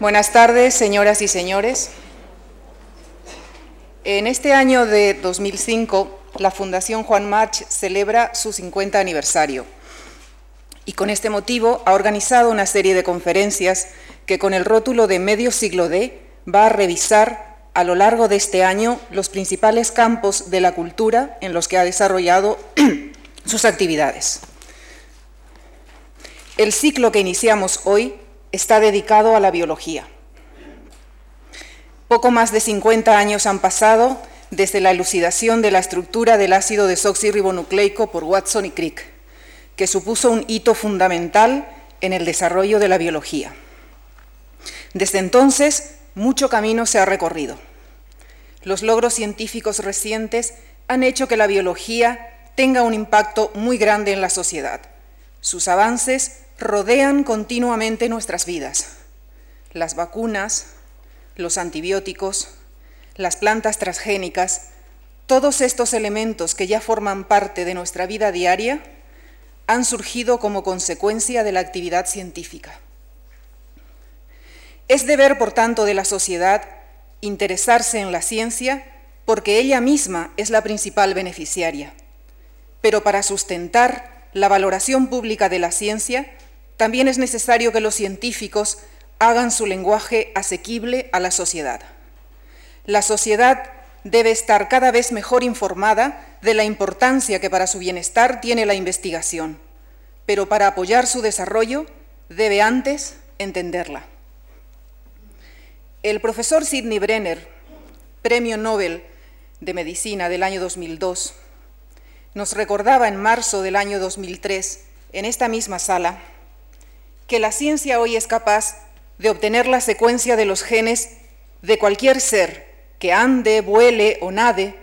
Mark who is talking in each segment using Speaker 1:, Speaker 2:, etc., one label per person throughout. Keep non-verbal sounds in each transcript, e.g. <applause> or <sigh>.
Speaker 1: Buenas tardes, señoras y señores. En este año de 2005, la Fundación Juan March celebra su 50 aniversario y con este motivo ha organizado una serie de conferencias que con el rótulo de Medio Siglo D va a revisar a lo largo de este año los principales campos de la cultura en los que ha desarrollado <clears throat> sus actividades. El ciclo que iniciamos hoy está dedicado a la biología. Poco más de 50 años han pasado desde la elucidación de la estructura del ácido desoxirribonucleico por Watson y Crick, que supuso un hito fundamental en el desarrollo de la biología. Desde entonces, mucho camino se ha recorrido. Los logros científicos recientes han hecho que la biología tenga un impacto muy grande en la sociedad. Sus avances rodean continuamente nuestras vidas. Las vacunas, los antibióticos, las plantas transgénicas, todos estos elementos que ya forman parte de nuestra vida diaria han surgido como consecuencia de la actividad científica. Es deber, por tanto, de la sociedad interesarse en la ciencia porque ella misma es la principal beneficiaria. Pero para sustentar la valoración pública de la ciencia, también es necesario que los científicos hagan su lenguaje asequible a la sociedad. La sociedad debe estar cada vez mejor informada de la importancia que para su bienestar tiene la investigación, pero para apoyar su desarrollo debe antes entenderla. El profesor Sidney Brenner, Premio Nobel de Medicina del año 2002, nos recordaba en marzo del año 2003, en esta misma sala, que la ciencia hoy es capaz de obtener la secuencia de los genes de cualquier ser que ande, vuele o nade,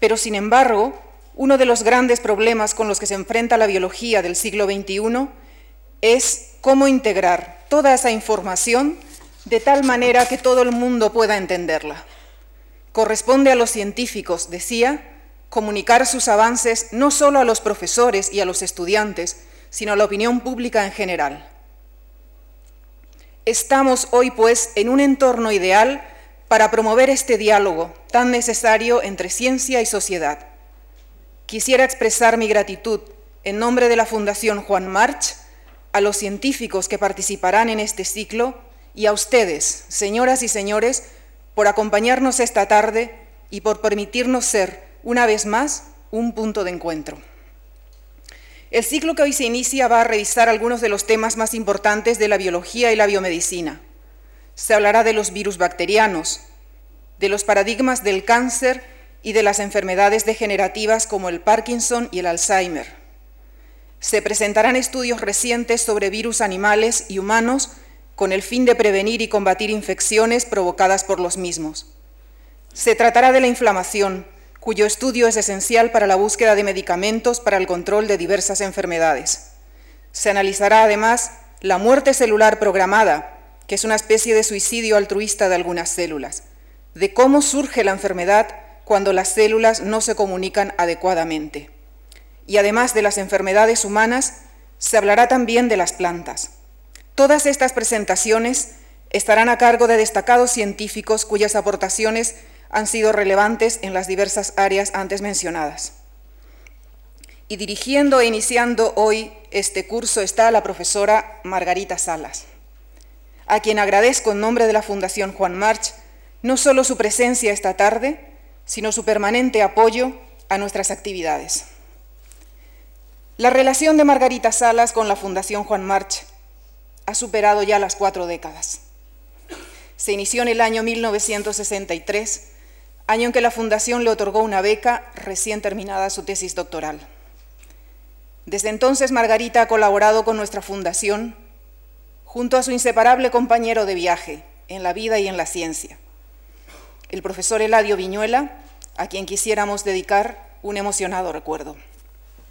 Speaker 1: pero sin embargo, uno de los grandes problemas con los que se enfrenta la biología del siglo XXI es cómo integrar toda esa información de tal manera que todo el mundo pueda entenderla. Corresponde a los científicos, decía, comunicar sus avances no solo a los profesores y a los estudiantes, sino a la opinión pública en general. Estamos hoy, pues, en un entorno ideal para promover este diálogo tan necesario entre ciencia y sociedad. Quisiera expresar mi gratitud en nombre de la Fundación Juan March a los científicos que participarán en este ciclo y a ustedes, señoras y señores, por acompañarnos esta tarde y por permitirnos ser, una vez más, un punto de encuentro. El ciclo que hoy se inicia va a revisar algunos de los temas más importantes de la biología y la biomedicina. Se hablará de los virus bacterianos, de los paradigmas del cáncer y de las enfermedades degenerativas como el Parkinson y el Alzheimer. Se presentarán estudios recientes sobre virus animales y humanos con el fin de prevenir y combatir infecciones provocadas por los mismos. Se tratará de la inflamación, cuyo estudio es esencial para la búsqueda de medicamentos para el control de diversas enfermedades. Se analizará además la muerte celular programada, que es una especie de suicidio altruista de algunas células, de cómo surge la enfermedad cuando las células no se comunican adecuadamente. Y además de las enfermedades humanas, se hablará también de las plantas. Todas estas presentaciones estarán a cargo de destacados científicos cuyas aportaciones han sido relevantes en las diversas áreas antes mencionadas. Y dirigiendo e iniciando hoy este curso está la profesora Margarita Salas, a quien agradezco en nombre de la Fundación Juan March no solo su presencia esta tarde, sino su permanente apoyo a nuestras actividades. La relación de Margarita Salas con la Fundación Juan March ha superado ya las cuatro décadas. Se inició en el año 1963 año en que la Fundación le otorgó una beca recién terminada su tesis doctoral. Desde entonces, Margarita ha colaborado con nuestra Fundación junto a su inseparable compañero de viaje en la vida y en la ciencia, el profesor Eladio Viñuela, a quien quisiéramos dedicar un emocionado recuerdo.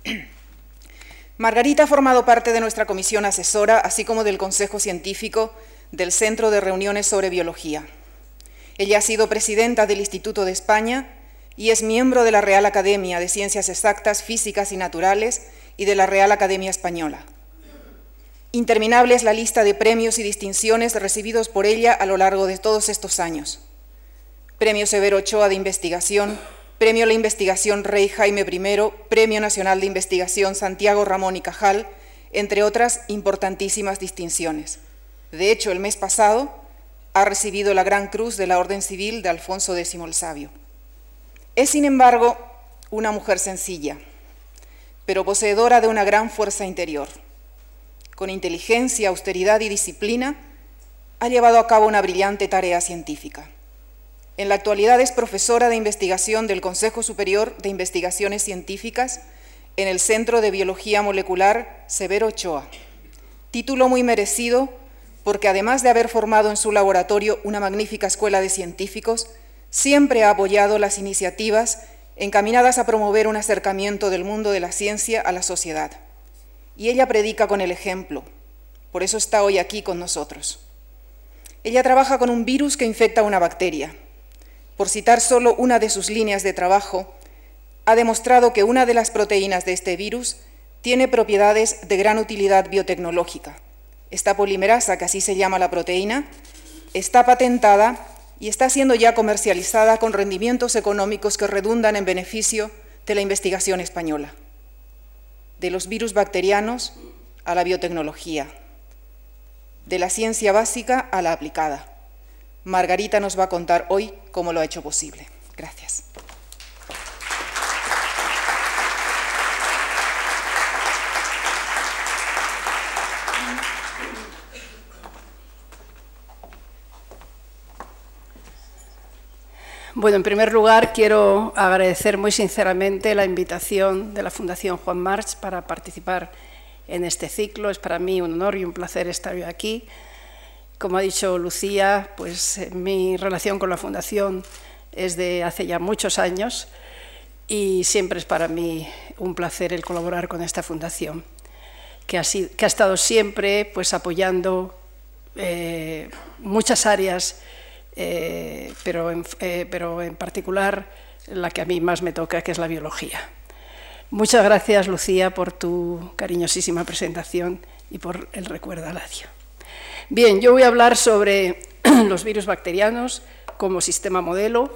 Speaker 1: <clears throat> Margarita ha formado parte de nuestra comisión asesora, así como del Consejo Científico del Centro de Reuniones sobre Biología. Ella ha sido presidenta del Instituto de España y es miembro de la Real Academia de Ciencias Exactas, Físicas y Naturales y de la Real Academia Española. Interminable es la lista de premios y distinciones recibidos por ella a lo largo de todos estos años. Premio Severo Ochoa de Investigación, Premio La Investigación Rey Jaime I, Premio Nacional de Investigación Santiago Ramón y Cajal, entre otras importantísimas distinciones. De hecho, el mes pasado ha recibido la Gran Cruz de la Orden Civil de Alfonso X el Sabio. Es, sin embargo, una mujer sencilla, pero poseedora de una gran fuerza interior. Con inteligencia, austeridad y disciplina, ha llevado a cabo una brillante tarea científica. En la actualidad es profesora de investigación del Consejo Superior de Investigaciones Científicas en el Centro de Biología Molecular Severo Ochoa, título muy merecido porque además de haber formado en su laboratorio una magnífica escuela de científicos, siempre ha apoyado las iniciativas encaminadas a promover un acercamiento del mundo de la ciencia a la sociedad. Y ella predica con el ejemplo, por eso está hoy aquí con nosotros. Ella trabaja con un virus que infecta una bacteria. Por citar solo una de sus líneas de trabajo, ha demostrado que una de las proteínas de este virus tiene propiedades de gran utilidad biotecnológica esta polimerasa, que así se llama la proteína, está patentada y está siendo ya comercializada con rendimientos económicos que redundan en beneficio de la investigación española, de los virus bacterianos a la biotecnología, de la ciencia básica a la aplicada. Margarita nos va a contar hoy cómo lo ha hecho posible. Gracias.
Speaker 2: Bueno, en primer lugar, quiero agradecer muy sinceramente la invitación de la Fundación Juan March para participar en este ciclo. Es para mí un honor y un placer estar hoy aquí. Como ha dicho Lucía, pues eh, mi relación con la Fundación es de hace ya muchos años y siempre es para mí un placer el colaborar con esta fundación, que ha, que ha estado siempre pues, apoyando eh, muchas áreas eh, pero, en, eh, pero en particular la que a mí más me toca, que es la biología. Muchas gracias, Lucía, por tu cariñosísima presentación y por el recuerdo al adiós. Bien, yo voy a hablar sobre <clears throat> los virus bacterianos como sistema modelo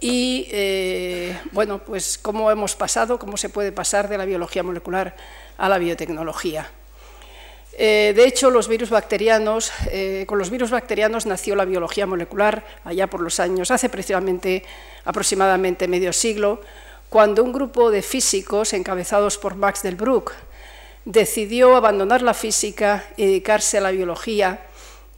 Speaker 2: y, eh, bueno, pues cómo hemos pasado, cómo se puede pasar de la biología molecular a la biotecnología. Eh, de hecho, los virus eh, con los virus bacterianos nació la biología molecular allá por los años, hace precisamente aproximadamente medio siglo, cuando un grupo de físicos encabezados por Max Delbruck decidió abandonar la física y dedicarse a la biología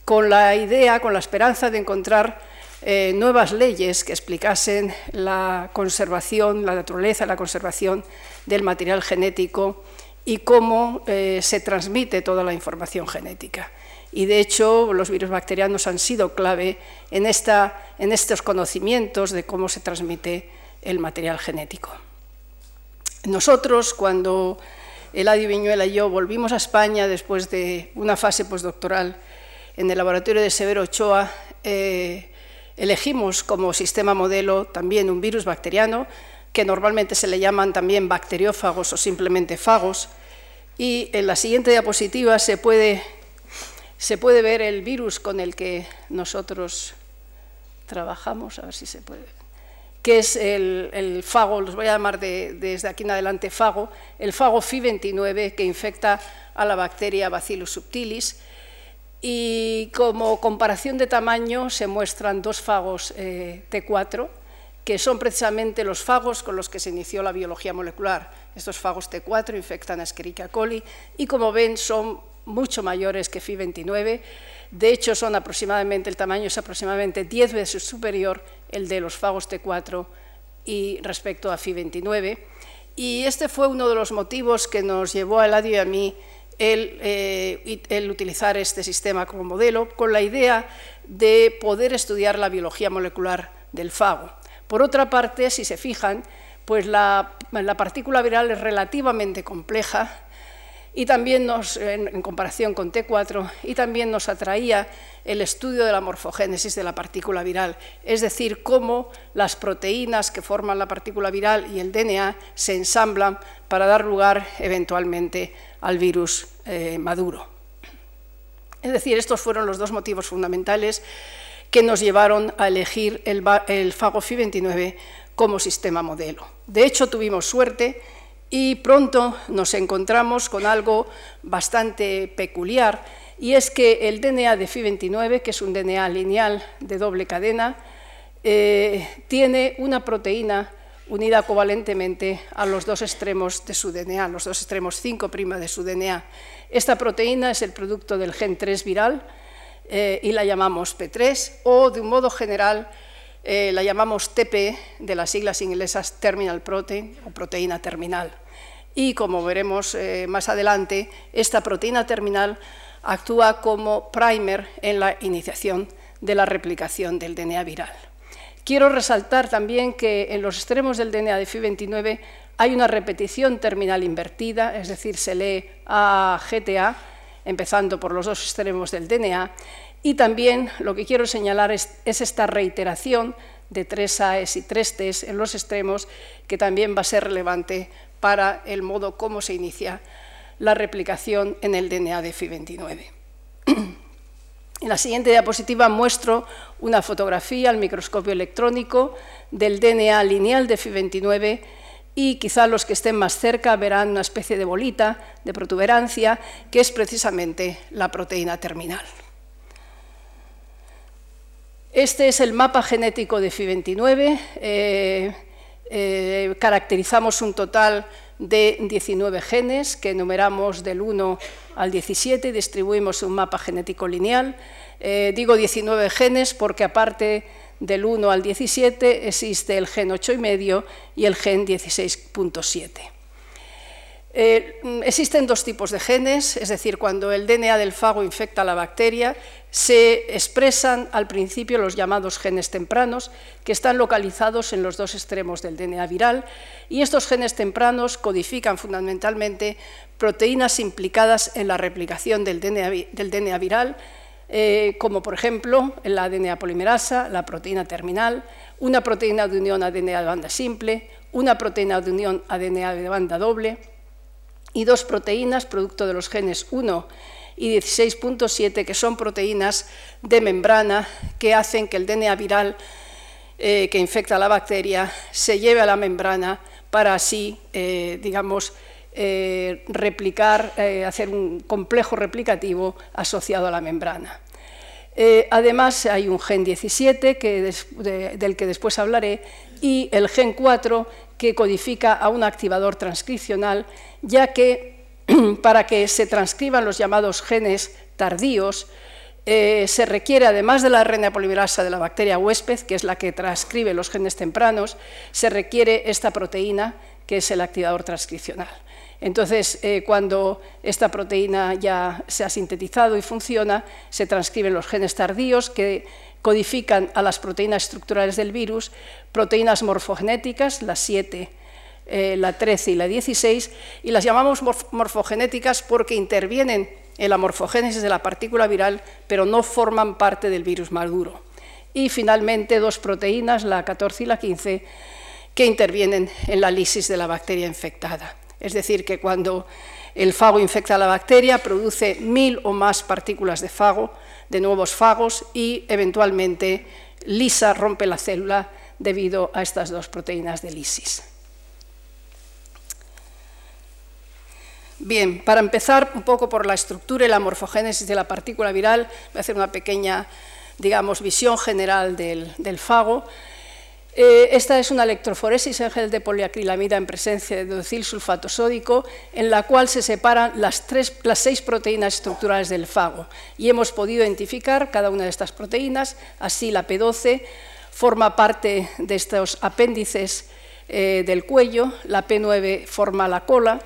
Speaker 2: con la idea, con la esperanza de encontrar eh, nuevas leyes que explicasen la conservación, la naturaleza, la conservación del material genético y cómo eh, se transmite toda la información genética. Y de hecho, los virus bacterianos han sido clave en, esta, en estos conocimientos de cómo se transmite el material genético. Nosotros, cuando Eladio Viñuela y yo volvimos a España después de una fase postdoctoral en el laboratorio de Severo Ochoa, eh, elegimos como sistema modelo también un virus bacteriano que normalmente se le llaman también bacteriófagos o simplemente fagos. Y en la siguiente diapositiva se puede, se puede ver el virus con el que nosotros trabajamos, a ver si se puede, que es el, fago, los voy a llamar desde aquí en adelante fago, el fago FI29 que infecta a la bacteria Bacillus subtilis. Y como comparación de tamaño se muestran dos fagos eh, T4, que son precisamente los fagos con los que se inició la biología molecular. Estos fagos T4 infectan a Escherichia coli y, como ven, son mucho mayores que FI29. De hecho, son aproximadamente, el tamaño es aproximadamente 10 veces superior el de los fagos T4 y respecto a FI29. Y este fue uno de los motivos que nos llevó a Eladio y a mí el, eh, el, utilizar este sistema como modelo, con la idea de poder estudiar la biología molecular del fago. Por otra parte, si se fijan, pues la, partícula viral es relativamente compleja y también nos, en, comparación con T4, y también nos atraía el estudio de la morfogénesis de la partícula viral, es decir, cómo las proteínas que forman la partícula viral y el DNA se ensamblan para dar lugar eventualmente al virus eh, maduro. Es decir, estos fueron los dos motivos fundamentales que nos llevaron a elegir el, el FAGO-FI29 como sistema modelo. De hecho, tuvimos suerte y pronto nos encontramos con algo bastante peculiar, y es que el DNA de FI29, que es un DNA lineal de doble cadena, eh, tiene una proteína unida covalentemente a los dos extremos de su DNA, los dos extremos 5' de su DNA. Esta proteína es el producto del gen 3 viral eh, y la llamamos P3, o de un modo general eh, la llamamos TP, de las siglas inglesas Terminal Protein o proteína terminal. Y como veremos más adelante, esta proteína terminal actúa como primer en la iniciación de la replicación del DNA viral. Quiero resaltar también que en los extremos del DNA de FI29 hay una repetición terminal invertida, es decir, se lee A, GTA, empezando por los dos extremos del DNA, y también lo que quiero señalar es, esta reiteración de tres A's y tres T's en los extremos, que también va a ser relevante para el modo como se inicia la replicación en el DNA de FI29. <clears throat> En la siguiente diapositiva muestro una fotografía al microscopio electrónico del DNA lineal de FI29 y quizá los que estén más cerca verán una especie de bolita de protuberancia que es precisamente la proteína terminal. Este es el mapa genético de FI29. Eh, eh, caracterizamos un total de 19 genes que enumeramos del 1 al 17 y distribuimos un mapa genético lineal. Eh, digo 19 genes porque aparte del 1 al 17 existe el gen 8,5 y el gen 16.7. Eh, existen dos tipos de genes, es decir, cuando el DNA del fago infecta a la bacteria, se expresan al principio los llamados genes tempranos, que están localizados en los dos extremos del DNA viral, y estos genes tempranos codifican fundamentalmente proteínas implicadas en la replicación del DNA, viral, eh, como por ejemplo la ADN polimerasa, la proteína terminal, una proteína de unión ADN de banda simple, una proteína de unión ADN de banda doble, y dos proteínas, producto de los genes 1 y 16.7, que son proteínas de membrana que hacen que el DNA viral eh, que infecta a la bacteria se lleve a la membrana para así, eh, digamos, eh, replicar, hacer un complejo replicativo asociado a la membrana. además, hay un gen 17, que del que después hablaré, y el gen 4, que codifica a un activador transcripcional, ya que <clears throat> para que se transcriban los llamados genes tardíos, eh, se requiere, además de la RNA polimerasa de la bacteria huésped, que es la que transcribe los genes tempranos, se requiere esta proteína, que es el activador transcripcional. Entonces, eh, cuando esta proteína ya se ha sintetizado y funciona, se transcriben los genes tardíos que codifican a las proteínas estructurales del virus, proteínas morfogenéticas, las 7, eh, la 13 y la 16, y las llamamos morfogenéticas porque intervienen en la morfogénesis de la partícula viral, pero no forman parte del virus maduro. Y finalmente dos proteínas, la 14 y la 15, que intervienen en la lisis de la bacteria infectada. Es decir, que cuando el fago infecta a la bacteria, produce mil o más partículas de fago, de nuevos fagos, y eventualmente lisa, rompe la célula debido a estas dos proteínas de lisis. Bien, para empezar un poco por la estructura y la morfogénesis de la partícula viral, voy a hacer una pequeña, digamos, visión general del, del fago. Eh, esta es una electroforesis en gel de poliacrilamida en presencia de sulfato sódico, en la cual se separan las, las seis proteínas estructurales del fago. Y hemos podido identificar cada una de estas proteínas, así la P12 forma parte de estos apéndices eh, del cuello, la P9 forma la cola,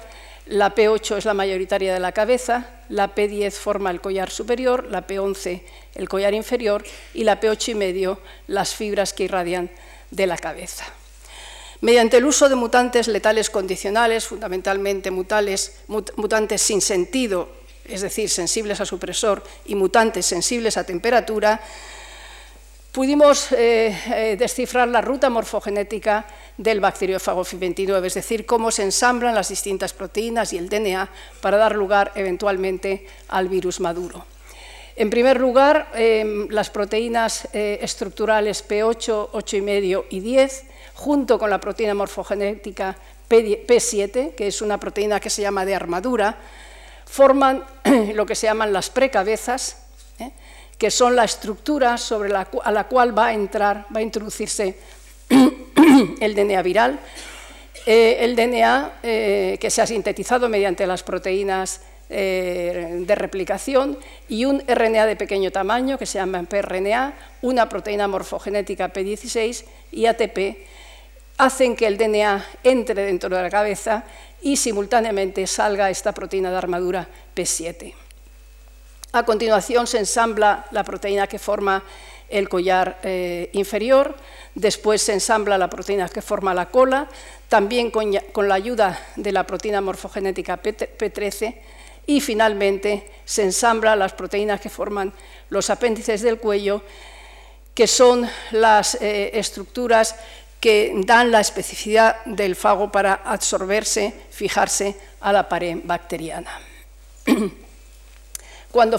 Speaker 2: la P8 es la mayoritaria de la cabeza, la P10 forma el collar superior, la P11 el collar inferior y la P8 y medio las fibras que irradian de la cabeza. Mediante el uso de mutantes letales condicionales, fundamentalmente mutantes sin sentido, es decir, sensibles a supresor, y mutantes sensibles a temperatura, pudimos eh, eh, descifrar la ruta morfogenética del bacteriófago FI29, es decir, cómo se ensamblan las distintas proteínas y el DNA para dar lugar eventualmente al virus maduro. En primer lugar, em, las proteínas eh, estructurales P8, 8,5 y 10, junto con la proteína morfogenética P7, que es una proteína que se llama de armadura, forman <clears throat> lo que se llaman las precabezas, que son la estructura sobre la, a la cual va a entrar, va a introducirse <clears throat> el DNA viral. Eh, el DNA eh, que se ha sintetizado mediante las proteínas eh, de replicación y un RNA de pequeño tamaño que se llama pRNA, una proteína morfogenética P16 y ATP, hacen que el DNA entre dentro de la cabeza y simultáneamente salga esta proteína de armadura P7. A continuación se ensambla la proteína que forma el collar eh, inferior, después se ensambla la proteína que forma la cola, también con, la ayuda de la proteína morfogenética P13 y finalmente se ensambla las proteínas que forman los apéndices del cuello, que son las eh, estructuras que dan la especificidad del fago para absorberse, fijarse a la pared bacteriana. <clears throat> Cuando,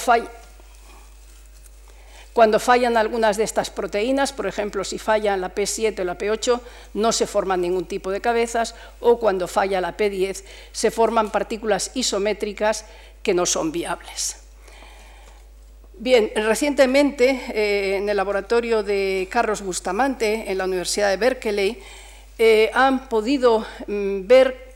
Speaker 2: fallan algunas de estas proteínas, por ejemplo, si falla la P7 o la P8, no se forman ningún tipo de cabezas, o cuando falla la P10, se forman partículas isométricas que no son viables. Bien, recientemente eh, en el laboratorio de Carlos Bustamante, en la Universidad de Berkeley, eh, han podido mm, ver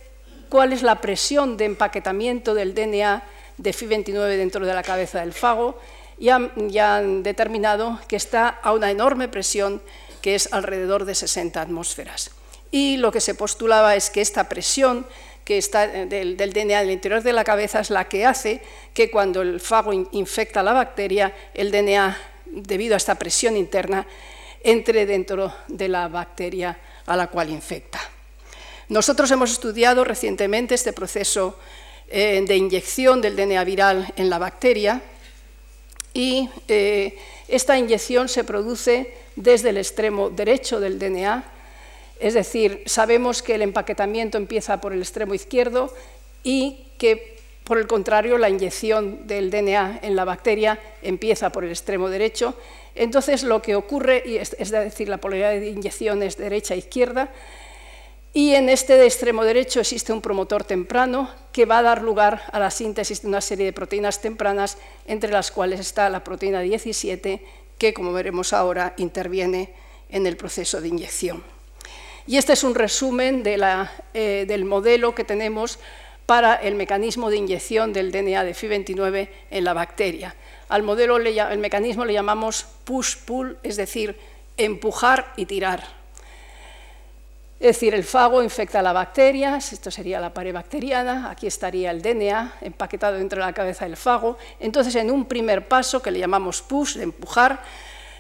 Speaker 2: cuál es la presión de empaquetamiento del DNA de FI29 dentro de la cabeza del fago y han, determinado que está a una enorme presión que es alrededor de 60 atmósferas. Y lo que se postulaba es que esta presión que está eh, del, del, DNA del interior de la cabeza es la que hace que cuando el fago infecta la bacteria, el DNA, debido a esta presión interna, entre dentro de la bacteria a la cual infecta. Nosotros hemos estudiado recientemente este proceso eh, de inyección del DNA viral en la bacteria y eh, esta inyección se produce desde el extremo derecho del DNA, es decir, sabemos que el empaquetamiento empieza por el extremo izquierdo y que, por el contrario, la inyección del DNA en la bacteria empieza por el extremo derecho. Entonces, lo que ocurre, es decir, la polaridad de inyección es derecha-izquierda, y en este de extremo derecho existe un promotor temprano que va a dar lugar a la síntesis de una serie de proteínas tempranas, entre las cuales está la proteína 17, que, como veremos ahora, interviene en el proceso de inyección. Y este es un resumen eh, del modelo que tenemos para el mecanismo de inyección del DNA de FI29 en la bacteria. Al modelo, el mecanismo le llamamos push-pull, es decir, empujar y tirar. Es decir, el fago infecta la bacteria, esto sería la pared bacteriana, aquí estaría el DNA empaquetado dentro de la cabeza del fago. Entonces, en un primer paso, que le llamamos push, de empujar,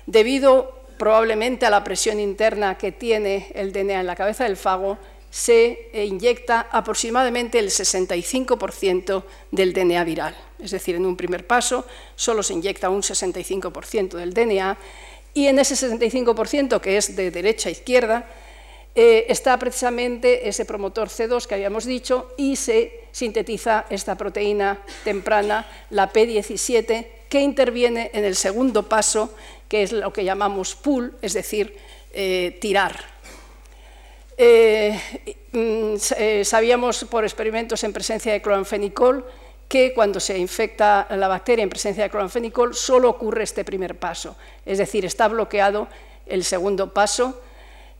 Speaker 2: debido probablemente a la presión interna que tiene el DNA en la cabeza del fago, se inyecta aproximadamente el 65% del DNA viral. Es decir, en un primer paso solo se inyecta un 65% del DNA y en ese 65%, que es de derecha a izquierda, eh, está precisamente ese promotor C2 que habíamos dicho y se sintetiza esta proteína temprana, la P17, que interviene en el segundo paso, que es lo que llamamos pull, es decir, eh, tirar. Eh, mm, sabíamos por experimentos en presencia de cloranfenicol que cuando se infecta la bacteria en presencia de cloranfenicol solo ocurre este primer paso, es decir, está bloqueado el segundo paso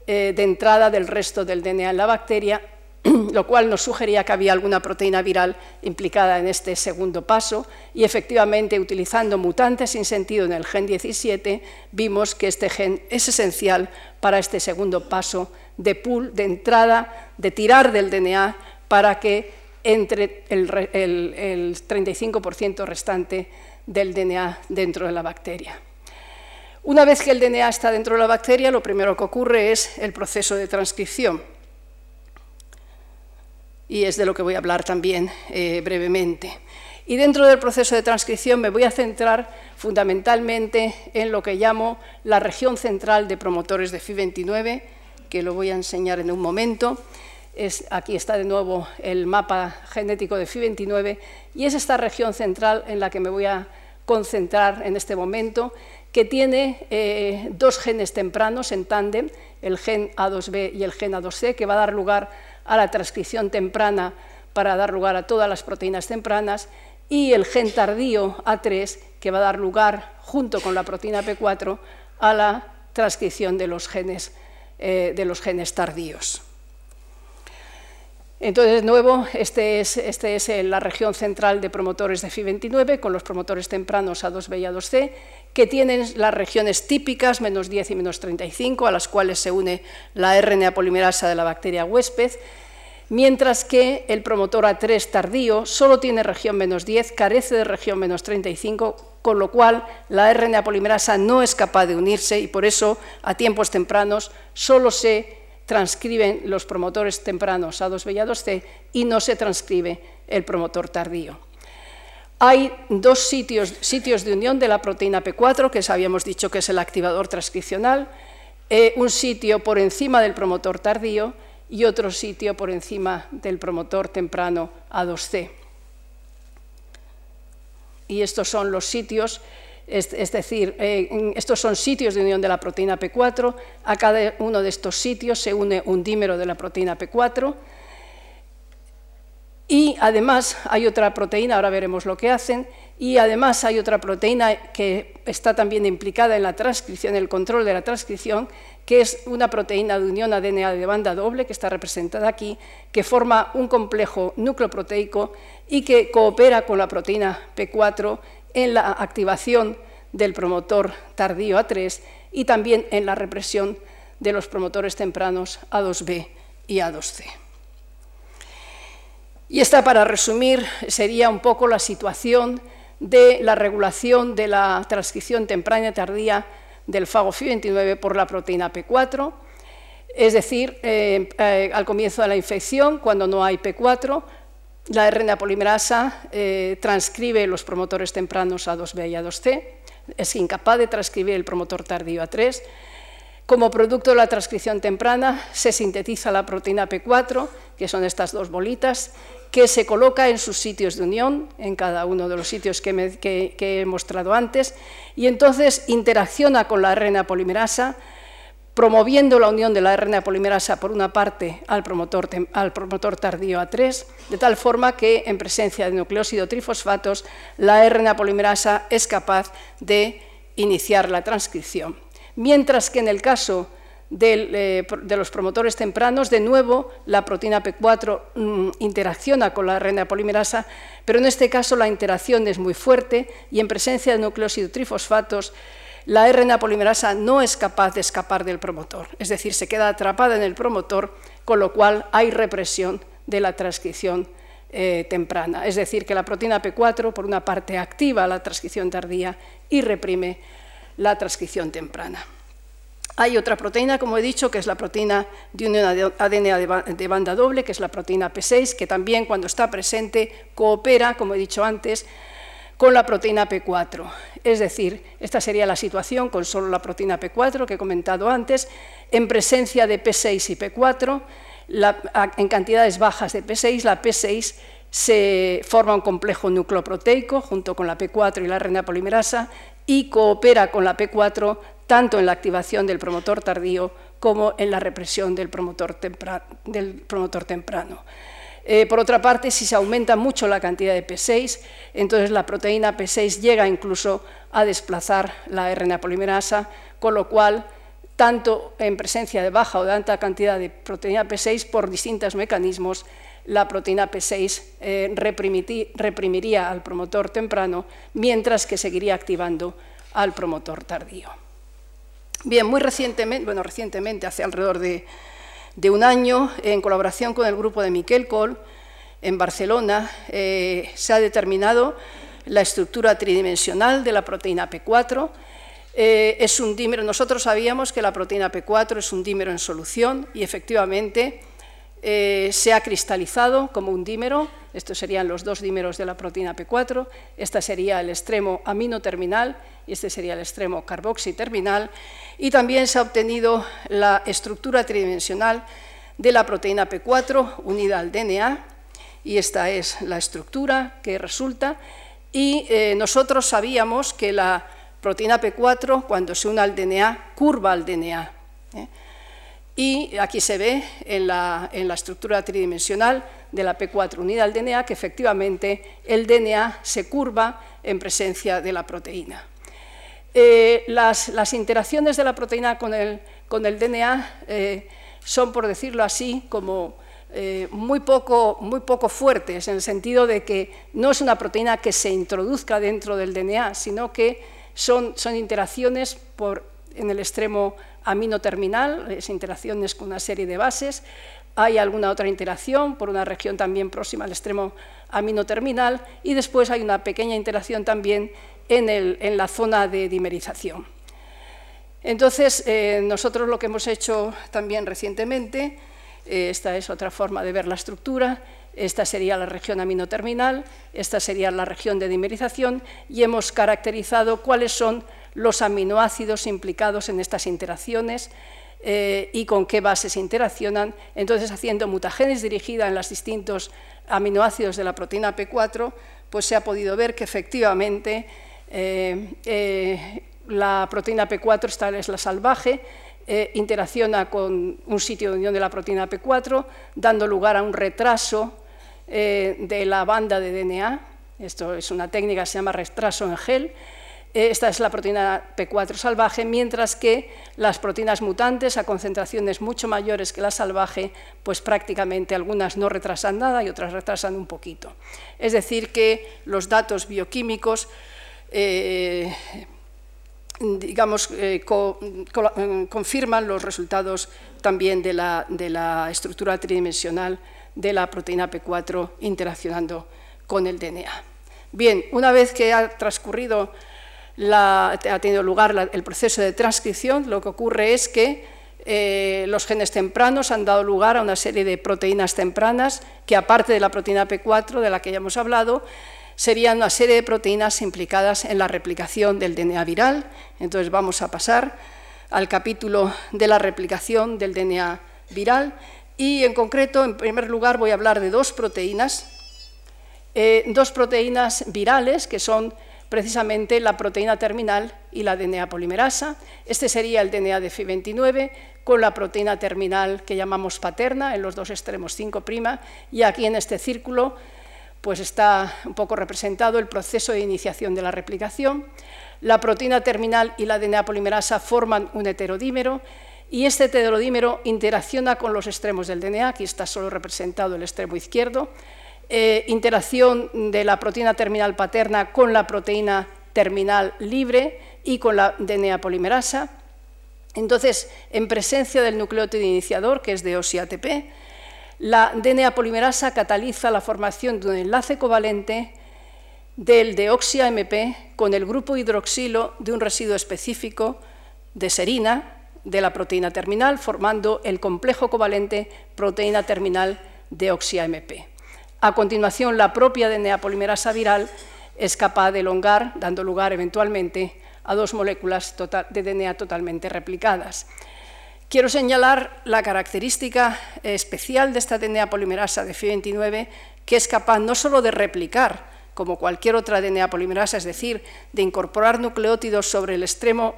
Speaker 2: eh, de entrada del resto del DNA en la bacteria, <clears throat> lo cual nos sugería que había alguna proteína viral implicada en este segundo paso y efectivamente utilizando mutantes sin sentido en el gen 17 vimos que este gen es esencial para este segundo paso de pull, de entrada, de tirar del DNA para que entre el, el 35% restante del DNA dentro de la bacteria. Una vez que el DNA está dentro de la bacteria, lo primero que ocurre es el proceso de transcripción. Y es de lo que voy a hablar también eh, brevemente. Y dentro del proceso de transcripción me voy a centrar fundamentalmente en lo que llamo la región central de promotores de FI29, que lo voy a enseñar en un momento. aquí está de nuevo el mapa genético de FI29 y es esta región central en la que me voy a concentrar en este momento, que tiene eh, dos genes tempranos en tándem, el gen A2B y el gen A2C, que va a dar lugar a la transcripción temprana para dar lugar a todas las proteínas tempranas, y el gen tardío A3, que va a dar lugar, junto con la proteína P4, a la transcripción de los genes, eh, de los genes tardíos. Entonces, de nuevo, este es, este es, la región central de promotores de FI29 con los promotores tempranos A2B y A2C, que tienen las regiones típicas, menos 10 y menos 35, a las cuales se une la RNA polimerasa de la bacteria huésped, mientras que el promotor A3 tardío solo tiene región menos 10, carece de región menos 35, con lo cual la RNA polimerasa no es capaz de unirse y por eso a tiempos tempranos solo se transcriben los promotores tempranos A2B y A2C y no se transcribe el promotor tardío. Hay dos sitios, sitios de unión de la proteína P4, que habíamos dicho que es el activador transcripcional, eh, un sitio por encima del promotor tardío y otro sitio por encima del promotor temprano A2C. Y estos son los sitios es, decir, eh, estos son sitios de unión de la proteína P4, a cada uno de estos sitios se une un dímero de la proteína P4 y además hay otra proteína, ahora veremos lo que hacen, y además hay otra proteína que está también implicada en la transcripción, el control de la transcripción, que es una proteína de unión ADN de banda doble, que está representada aquí, que forma un complejo nucleoproteico y que coopera con la proteína P4 en la activación del promotor tardío A3 y también en la represión de los promotores tempranos A2B y A2C. Y esta, para resumir, sería un poco la situación de la regulación de la transcripción temprana y tardía del fago FI29 por la proteína P4, es decir, eh, eh, al comienzo de la infección, cuando no hay P4, la RNA polimerasa eh, transcribe los promotores tempranos A2B y A2C, es incapaz de transcribir el promotor tardío A3. Como producto de la transcripción temprana se sintetiza la proteína P4, que son estas dos bolitas, que se coloca en sus sitios de unión, en cada uno de los sitios que, he mostrado antes, y entonces interacciona con la RNA polimerasa, promoviendo la unión de la RNA polimerasa por una parte al promotor, al promotor tardío A3, de tal forma que en presencia de nucleósido trifosfatos la RNA polimerasa es capaz de iniciar la transcripción. Mientras que en el caso eh, de, los promotores tempranos, de nuevo la proteína P4 mm, interacciona con la RNA polimerasa, pero en este caso la interacción es muy fuerte y en presencia de nucleósido trifosfatos la RNA polimerasa no es capaz de escapar del promotor, es decir, se queda atrapada en el promotor, con lo cual hay represión de la transcripción eh, temprana. Es decir, que la proteína P4, por una parte, activa la transcripción tardía y reprime la transcripción temprana. Hay otra proteína, como he dicho, que es la proteína de unión ADN de banda doble, que es la proteína P6, que también cuando está presente coopera, como he dicho antes, con la proteína P4. Es decir, esta sería la situación con solo la proteína P4 que he comentado antes, en presencia de P6 y P4, en cantidades bajas de P6, la P6 se forma un complejo nucleoproteico junto con la P4 y la RNA polimerasa y coopera con la P4 tanto en la activación del promotor tardío como en la represión del promotor, temprano. Eh, por otra parte, si se aumenta mucho la cantidad de P6, entonces la proteína P6 llega incluso a desplazar la RNA polimerasa, con lo cual, tanto en presencia de baja o de alta cantidad de proteína P6, por distintos mecanismos, la proteína P6 eh, reprimiría al promotor temprano, mientras que seguiría activando al promotor tardío. Bien, muy recientemente, bueno, recientemente, hace alrededor de un año, en colaboración con el grupo de Miquel Col, en Barcelona, eh, se ha determinado la estructura tridimensional de la proteína P4. Eh, es un dímero, nosotros sabíamos que la proteína P4 es un dímero en solución y efectivamente eh, se ha cristalizado como un dímero, estos serían los dos dímeros de la proteína P4, este sería el extremo amino terminal y este sería el extremo carboxi terminal, y también se ha obtenido la estructura tridimensional de la proteína P4 unida al DNA, y esta es la estructura que resulta, y eh, nosotros sabíamos que la proteína P4, cuando se une al DNA, curva al DNA. ¿eh? Y aquí se ve en la, estructura tridimensional de la P4 unida al DNA que efectivamente el DNA se curva en presencia de la proteína. Eh, las, interacciones de la proteína con el, DNA eh, son, por decirlo así, como eh, muy, poco, muy poco fuertes, en el sentido de que no es una proteína que se introduzca dentro del DNA, sino que son, son interacciones por, en el extremo amino terminal, es interacciones con una serie de bases. Hay alguna otra interacción por una región también próxima al extremo amino terminal y después hay una pequeña interacción también en, la zona de dimerización. Entonces, eh, nosotros lo que hemos hecho también recientemente, eh, esta es otra forma de ver la estructura, esta sería la región amino terminal, esta sería la región de dimerización y hemos caracterizado cuáles son los aminoácidos implicados en estas interacciones eh, y con qué bases interaccionan. Entonces, haciendo mutagénesis dirigida en los distintos aminoácidos de la proteína P4, pues se ha podido ver que efectivamente eh, eh, la proteína P4, esta es la salvaje, interacciona con un sitio de unión de la proteína P4, dando lugar a un retraso de la banda de DNA. Esto es una técnica que se llama retraso en gel, esta es la proteína P4 salvaje, mientras que las proteínas mutantes a concentraciones mucho mayores que la salvaje, pues prácticamente algunas no retrasan nada y otras retrasan un poquito. Es decir, que los datos bioquímicos eh, digamos, eh, eh, confirman los resultados también de la, de la, estructura tridimensional de la proteína P4 interaccionando con el DNA. Bien, una vez que ha transcurrido ha tenido lugar el proceso de transcripción, lo que ocurre es que eh, los genes tempranos han dado lugar a una serie de proteínas tempranas que, aparte de la proteína P4, de la que ya hemos hablado, serían una serie de proteínas implicadas en la replicación del DNA viral. Entonces vamos a pasar al capítulo de la replicación del DNA viral. Y, en concreto, en primer lugar, voy a hablar de dos proteínas, eh, dos proteínas virales que son precisamente la proteína terminal y la DNA polimerasa. Este sería el DNA de Fi29 con la proteína terminal que llamamos paterna en los dos extremos 5' y aquí en este círculo pues está un poco representado el proceso de iniciación de la replicación. La proteína terminal y la DNA polimerasa forman un heterodímero y este heterodímero interacciona con los extremos del DNA, aquí está solo representado el extremo izquierdo, eh, interacción de la proteína terminal paterna con la proteína terminal libre y con la DNA polimerasa. Entonces, en presencia del nucleótido iniciador, que es de OSI-ATP, la DNA polimerasa cataliza la formación de un enlace covalente del deoxi-AMP con el grupo hidroxilo de un residuo específico de serina de la proteína terminal, formando el complejo covalente proteína terminal deoxi-AMP. A continuación, la propia DNA polimerasa viral es capaz de elongar, dando lugar eventualmente a dos moléculas de DNA totalmente replicadas. Quiero señalar la característica especial de esta DNA polimerasa de FI29, que es capaz no solo de replicar, como cualquier otra DNA polimerasa, es decir, de incorporar nucleótidos sobre el extremo,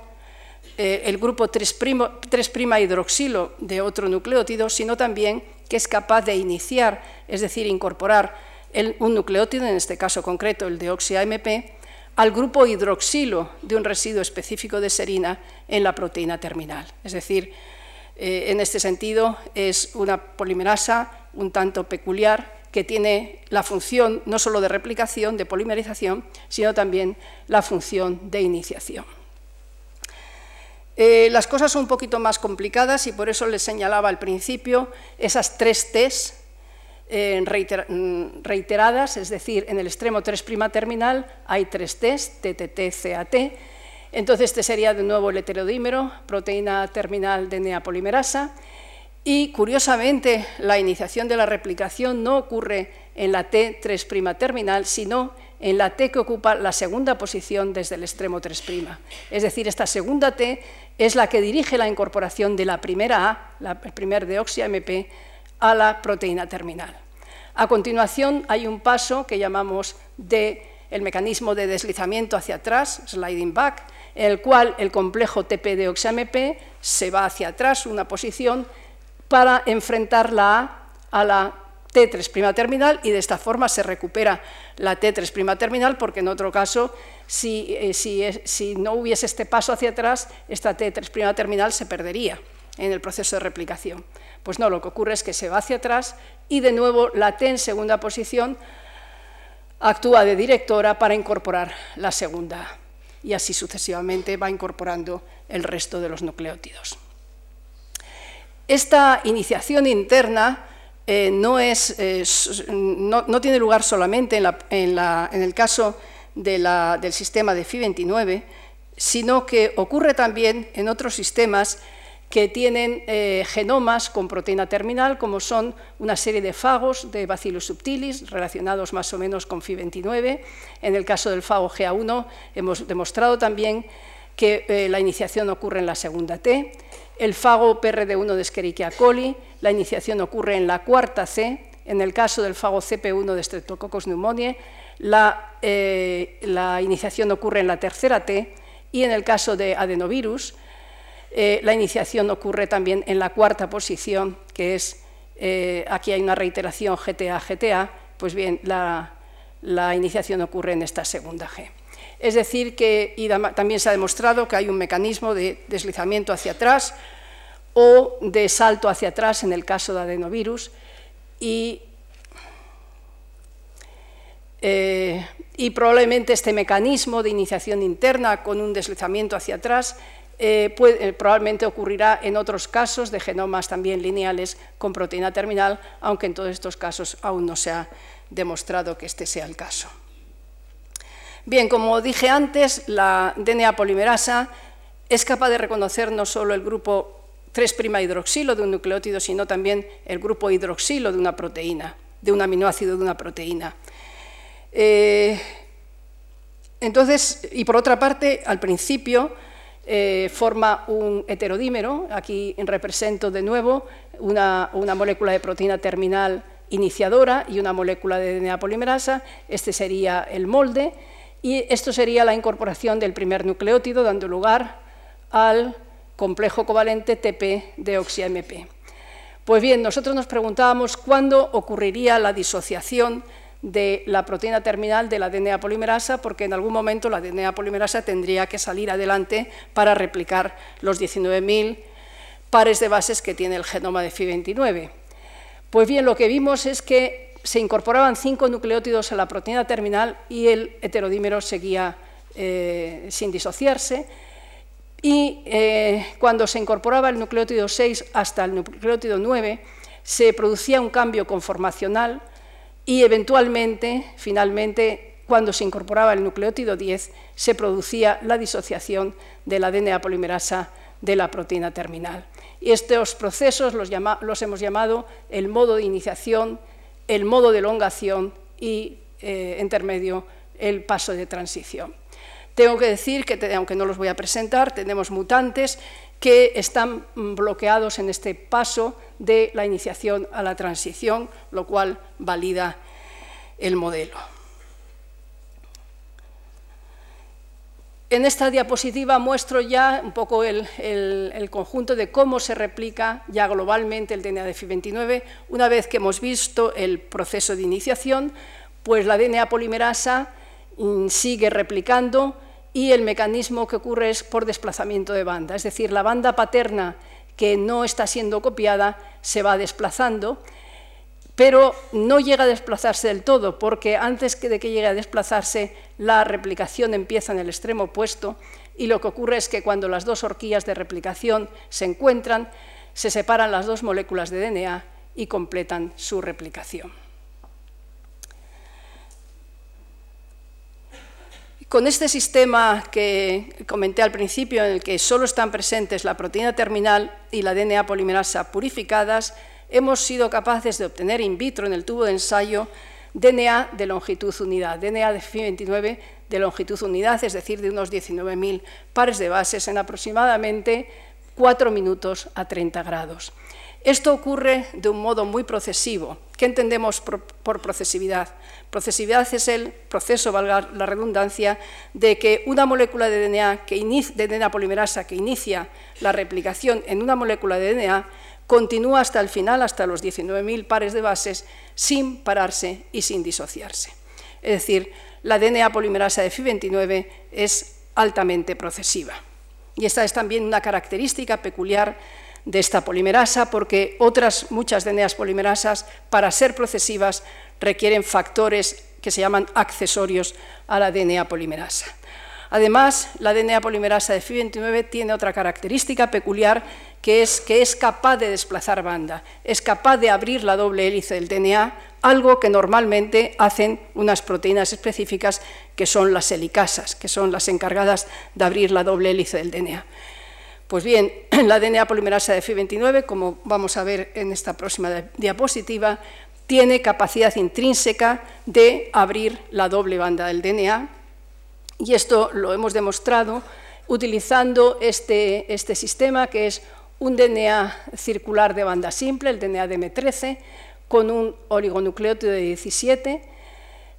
Speaker 2: eh, el grupo 3', 3' hidroxilo de otro nucleótido, sino también que es capaz de iniciar, es decir, incorporar un nucleótido, en este caso concreto el deoxi-AMP, al grupo hidroxilo de un residuo específico de serina en la proteína terminal. Es decir, eh, en este sentido es una polimerasa un tanto peculiar que tiene la función no solo de replicación, de polimerización, sino también la función de iniciación. Eh, las cosas son un poquito más complicadas y por eso les señalaba al principio esas tres T's eh, mm, reiteradas, es decir, en el extremo 3' terminal hay tres T's, TTT, CAT. Entonces este sería de nuevo el heterodímero, proteína terminal de neapolimerasa. Y curiosamente, la iniciación de la replicación no ocurre en la T3' terminal, sino en la T que ocupa la segunda posición desde el extremo 3'. Es decir, esta segunda T es la que dirige la incorporación de la primera A, la, el primer deoxi-AMP, a la proteína terminal. A continuación hay un paso que llamamos el mecanismo de deslizamiento hacia atrás, sliding back, en el cual el complejo TP de AMP se va hacia atrás una posición para enfrentar la A a la T3' terminal y de esta forma se recupera la T3' terminal porque en otro caso, si, eh, si no hubiese este paso hacia atrás, esta T3' terminal se perdería en el proceso de replicación. Pues no, lo que ocurre es que se va hacia atrás y de nuevo la T en segunda posición actúa de directora para incorporar la segunda y así sucesivamente va incorporando el resto de los nucleótidos. Esta iniciación interna eh, eh, no, tiene lugar solamente en, el caso del sistema de Fi29, sino que ocurre también en otros sistemas que tienen eh, genomas con proteína terminal, como son una serie de fagos de Bacillus subtilis, relacionados más o menos con Fi29. En el caso del fago GA1 hemos demostrado también que la iniciación ocurre en la segunda T. El fago PRD1 de Escherichia coli, la iniciación ocurre en la cuarta C. En el caso del fago CP1 de Streptococcus pneumoniae, la, eh, la iniciación ocurre en la tercera T. Y en el caso de adenovirus, eh, la iniciación ocurre también en la cuarta posición, que es, eh, aquí hay una reiteración GTA-GTA, pues bien, la, iniciación ocurre en esta segunda G. Es decir, que también se ha demostrado que hay un mecanismo de deslizamiento hacia atrás o de salto hacia atrás en el caso de adenovirus y, eh, y probablemente este mecanismo de iniciación interna con un deslizamiento hacia atrás eh, eh, probablemente ocurrirá en otros casos de genomas también lineales con proteína terminal, aunque en todos estos casos aún no se ha demostrado que este sea el caso. Bien, como dije antes, la DNA polimerasa es capaz de reconocer no solo el grupo 3' hidroxilo de un nucleótido, sino también el grupo hidroxilo de una proteína, de un aminoácido de una proteína. Eh, entonces, y por otra parte, al principio, eh, forma un heterodímero. Aquí represento de nuevo una, molécula de proteína terminal iniciadora y una molécula de DNA polimerasa. Este sería el molde y esto sería la incorporación del primer nucleótido, dando lugar al complejo covalente TP de oxi-MP. Pues bien, nosotros nos preguntábamos cuándo ocurriría la disociación de la proteína terminal de la DNA polimerasa, porque en algún momento la DNA polimerasa tendría que salir adelante para replicar los 19.000 pares de bases que tiene el genoma de Fi29. Pues bien, lo que vimos es que se incorporaban cinco nucleótidos a la proteína terminal y el heterodímero seguía eh, sin disociarse. Y eh, cuando se incorporaba el nucleótido 6 hasta el nucleótido 9, se producía un cambio conformacional y eventualmente, finalmente, cuando se incorporaba el nucleótido 10, se producía la disociación de la DNA polimerasa de la proteína terminal. Y estos procesos los, hemos llamado el modo de iniciación, el modo de elongación y, eh, intermedio, el paso de transición. Tengo que decir que, aunque no los voy a presentar, tenemos mutantes que están bloqueados en este paso de la iniciación a la transición, lo cual valida el modelo. En esta diapositiva muestro ya un poco el, conjunto de cómo se replica ya globalmente el DNA de FI29. Una vez que hemos visto el proceso de iniciación, pues la DNA polimerasa mm, sigue replicando y el mecanismo que ocurre es por desplazamiento de banda, es decir, la banda paterna que no está siendo copiada se va desplazando, pero no llega a desplazarse del todo, porque antes de que llegue a desplazarse, la replicación empieza en el extremo opuesto y lo que ocurre es que cuando las dos horquillas de replicación se encuentran, se separan las dos moléculas de DNA y completan su replicación. Con este sistema que comenté al principio, en el que solo están presentes la proteína terminal y la DNA polimerasa purificadas, hemos sido capaces de obtener in vitro en el tubo de ensayo DNA de longitud unidad, DNA de FI29 de longitud unidad, es decir, de unos 19.000 pares de bases en aproximadamente 4 minutos a 30 grados. Esto ocurre de un modo muy procesivo. ¿Qué entendemos por procesividad? Procesividad es el proceso, valga la redundancia, de que una molécula de DNA, que de DNA polimerasa que inicia la replicación en una molécula de DNA continúa hasta el final, hasta los 19.000 pares de bases, sin pararse y sin disociarse. Es decir, la DNA polimerasa de FI29 es altamente procesiva. Y esta es también una característica peculiar de esta polimerasa, porque otras muchas DNAs polimerasas, para ser procesivas, requieren factores que se llaman accesorios a la DNA polimerasa. Además, la DNA polimerasa de FI29 tiene otra característica peculiar, que es que es capaz de desplazar banda, es capaz de abrir la doble hélice del DNA, algo que normalmente hacen unas proteínas específicas que son las helicasas, que son las encargadas de abrir la doble hélice del DNA. Pues bien, <clears throat> la DNA polimerasa de FI29, como vamos a ver en esta próxima diapositiva, tiene capacidad intrínseca de abrir la doble banda del DNA y esto lo hemos demostrado utilizando este, este sistema que es un DNA circular de banda simple, el DNA de M13, con un oligonucleótido de 17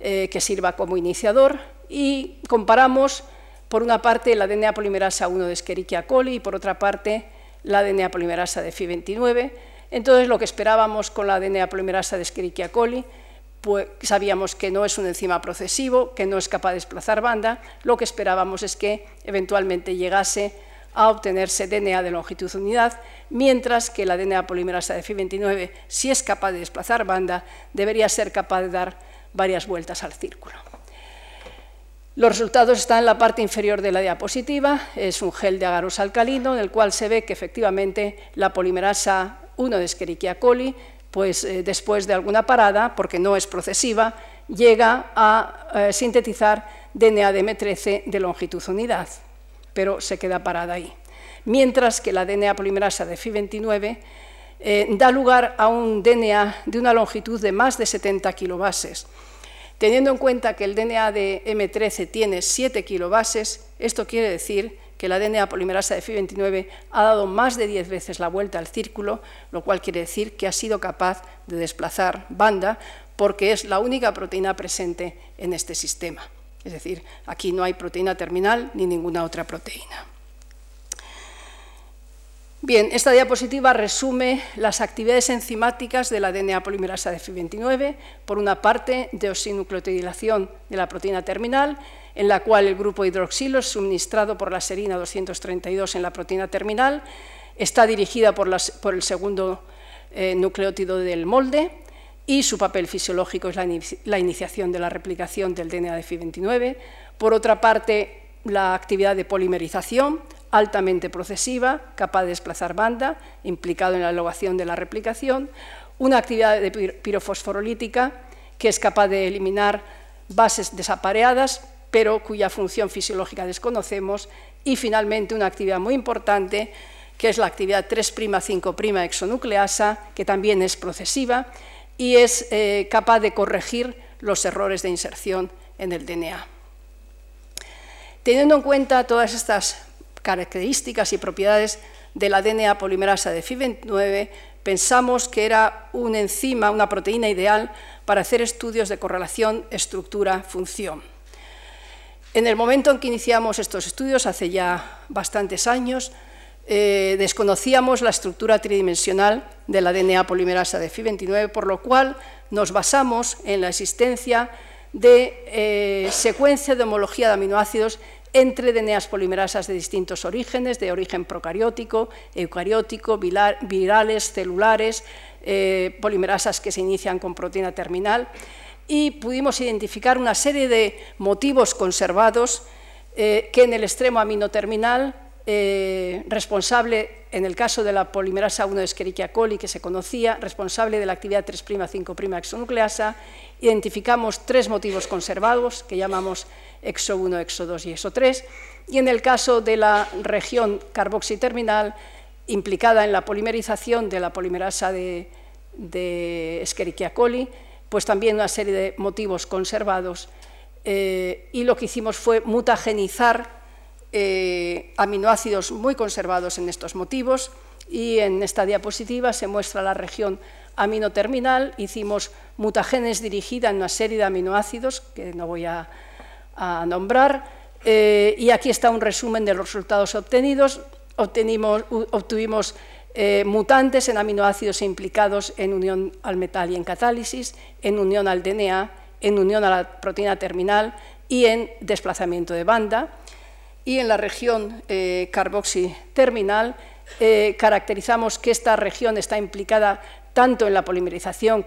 Speaker 2: eh, que sirva como iniciador. Y comparamos por una parte la DNA polimerasa 1 de Escherichia coli y por otra parte la DNA polimerasa de FI29. Entonces lo que esperábamos con la DNA polimerasa de Escherichia coli pues sabíamos que no es un enzima procesivo, que no es capaz de desplazar banda, lo que esperábamos es que eventualmente llegase a obtenerse DNA de longitud unidad, mientras que la DNA polimerasa de FI29, si es capaz de desplazar banda, debería ser capaz de dar varias vueltas al círculo. Los resultados están en la parte inferior de la diapositiva, es un gel de agarus alcalino, en el cual se ve que efectivamente la polimerasa 1 de Escherichia coli, pues eh, después de alguna parada, porque no es procesiva, llega a eh, sintetizar DNA de M13 de longitud unidad, pero se queda parada ahí. Mientras que la DNA polimerasa de FI29 eh, da lugar a un DNA de una longitud de más de 70 kilobases, Teniendo en cuenta que el DNA de M13 tiene 7 kilobases, esto quiere decir que la DNA polimerasa de FI29 ha dado más de 10 veces la vuelta al círculo, lo cual quiere decir que ha sido capaz de desplazar banda porque es la única proteína presente en este sistema. Es decir, aquí no hay proteína terminal ni ninguna otra proteína. Bien, esta diapositiva resume las actividades enzimáticas de la DNA polimerasa de FI29, por una parte, deoxinucleotidilación de la proteína terminal, en la cual el grupo hidroxilo es suministrado por la serina 232 en la proteína terminal, está dirigida por, el segundo eh, nucleótido del molde y su papel fisiológico es la, iniciación de la replicación del DNA de FI29. Por otra parte, la actividad de polimerización, altamente procesiva, capaz de desplazar banda, implicado en la elevación de la replicación, una actividad de pirofosforolítica que es capaz de eliminar bases desapareadas, pero cuya función fisiológica desconocemos, y finalmente una actividad muy importante, que es la actividad 3'5' exonucleasa, que también es procesiva y es eh, capaz de corregir los errores de inserción en el DNA. Teniendo en cuenta todas estas características y propiedades de la DNA polimerasa de FI29, pensamos que era un enzima, una proteína ideal para hacer estudios de correlación estructura-función. En el momento en que iniciamos estos estudios, hace ya bastantes años, eh, desconocíamos la estructura tridimensional de la DNA polimerasa de FI29, por lo cual nos basamos en la existencia de eh, secuencia de homología de aminoácidos entre DNAs polimerasas de distintos orígenes, de origen procariótico, eucariótico, virales, celulares, eh, polimerasas que se inician con proteína terminal, y pudimos identificar una serie de motivos conservados eh, que en el extremo aminoterminal eh, responsable, en el caso de la polimerasa 1 de Escherichia coli, que se conocía, responsable de la actividad 3'5' exonucleasa, identificamos tres motivos conservados, que llamamos exo 1, exo 2 y exo 3, y en el caso de la región carboxiterminal, implicada en la polimerización de la polimerasa de, Escherichia coli, pues también una serie de motivos conservados, eh, y lo que hicimos fue mutagenizar eh, aminoácidos muy conservados en estos motivos y en esta diapositiva se muestra la región aminoterminal. Hicimos mutagenes dirigida en una serie de aminoácidos que no voy a, nombrar eh, y aquí está un resumen de los resultados obtenidos. obtuvimos eh, mutantes en aminoácidos implicados en unión al metal y en catálisis, en unión al DNA, en unión a la proteína terminal y en desplazamiento de banda y en la región eh, carboxy terminal eh, caracterizamos que esta región está implicada tanto en la polimerización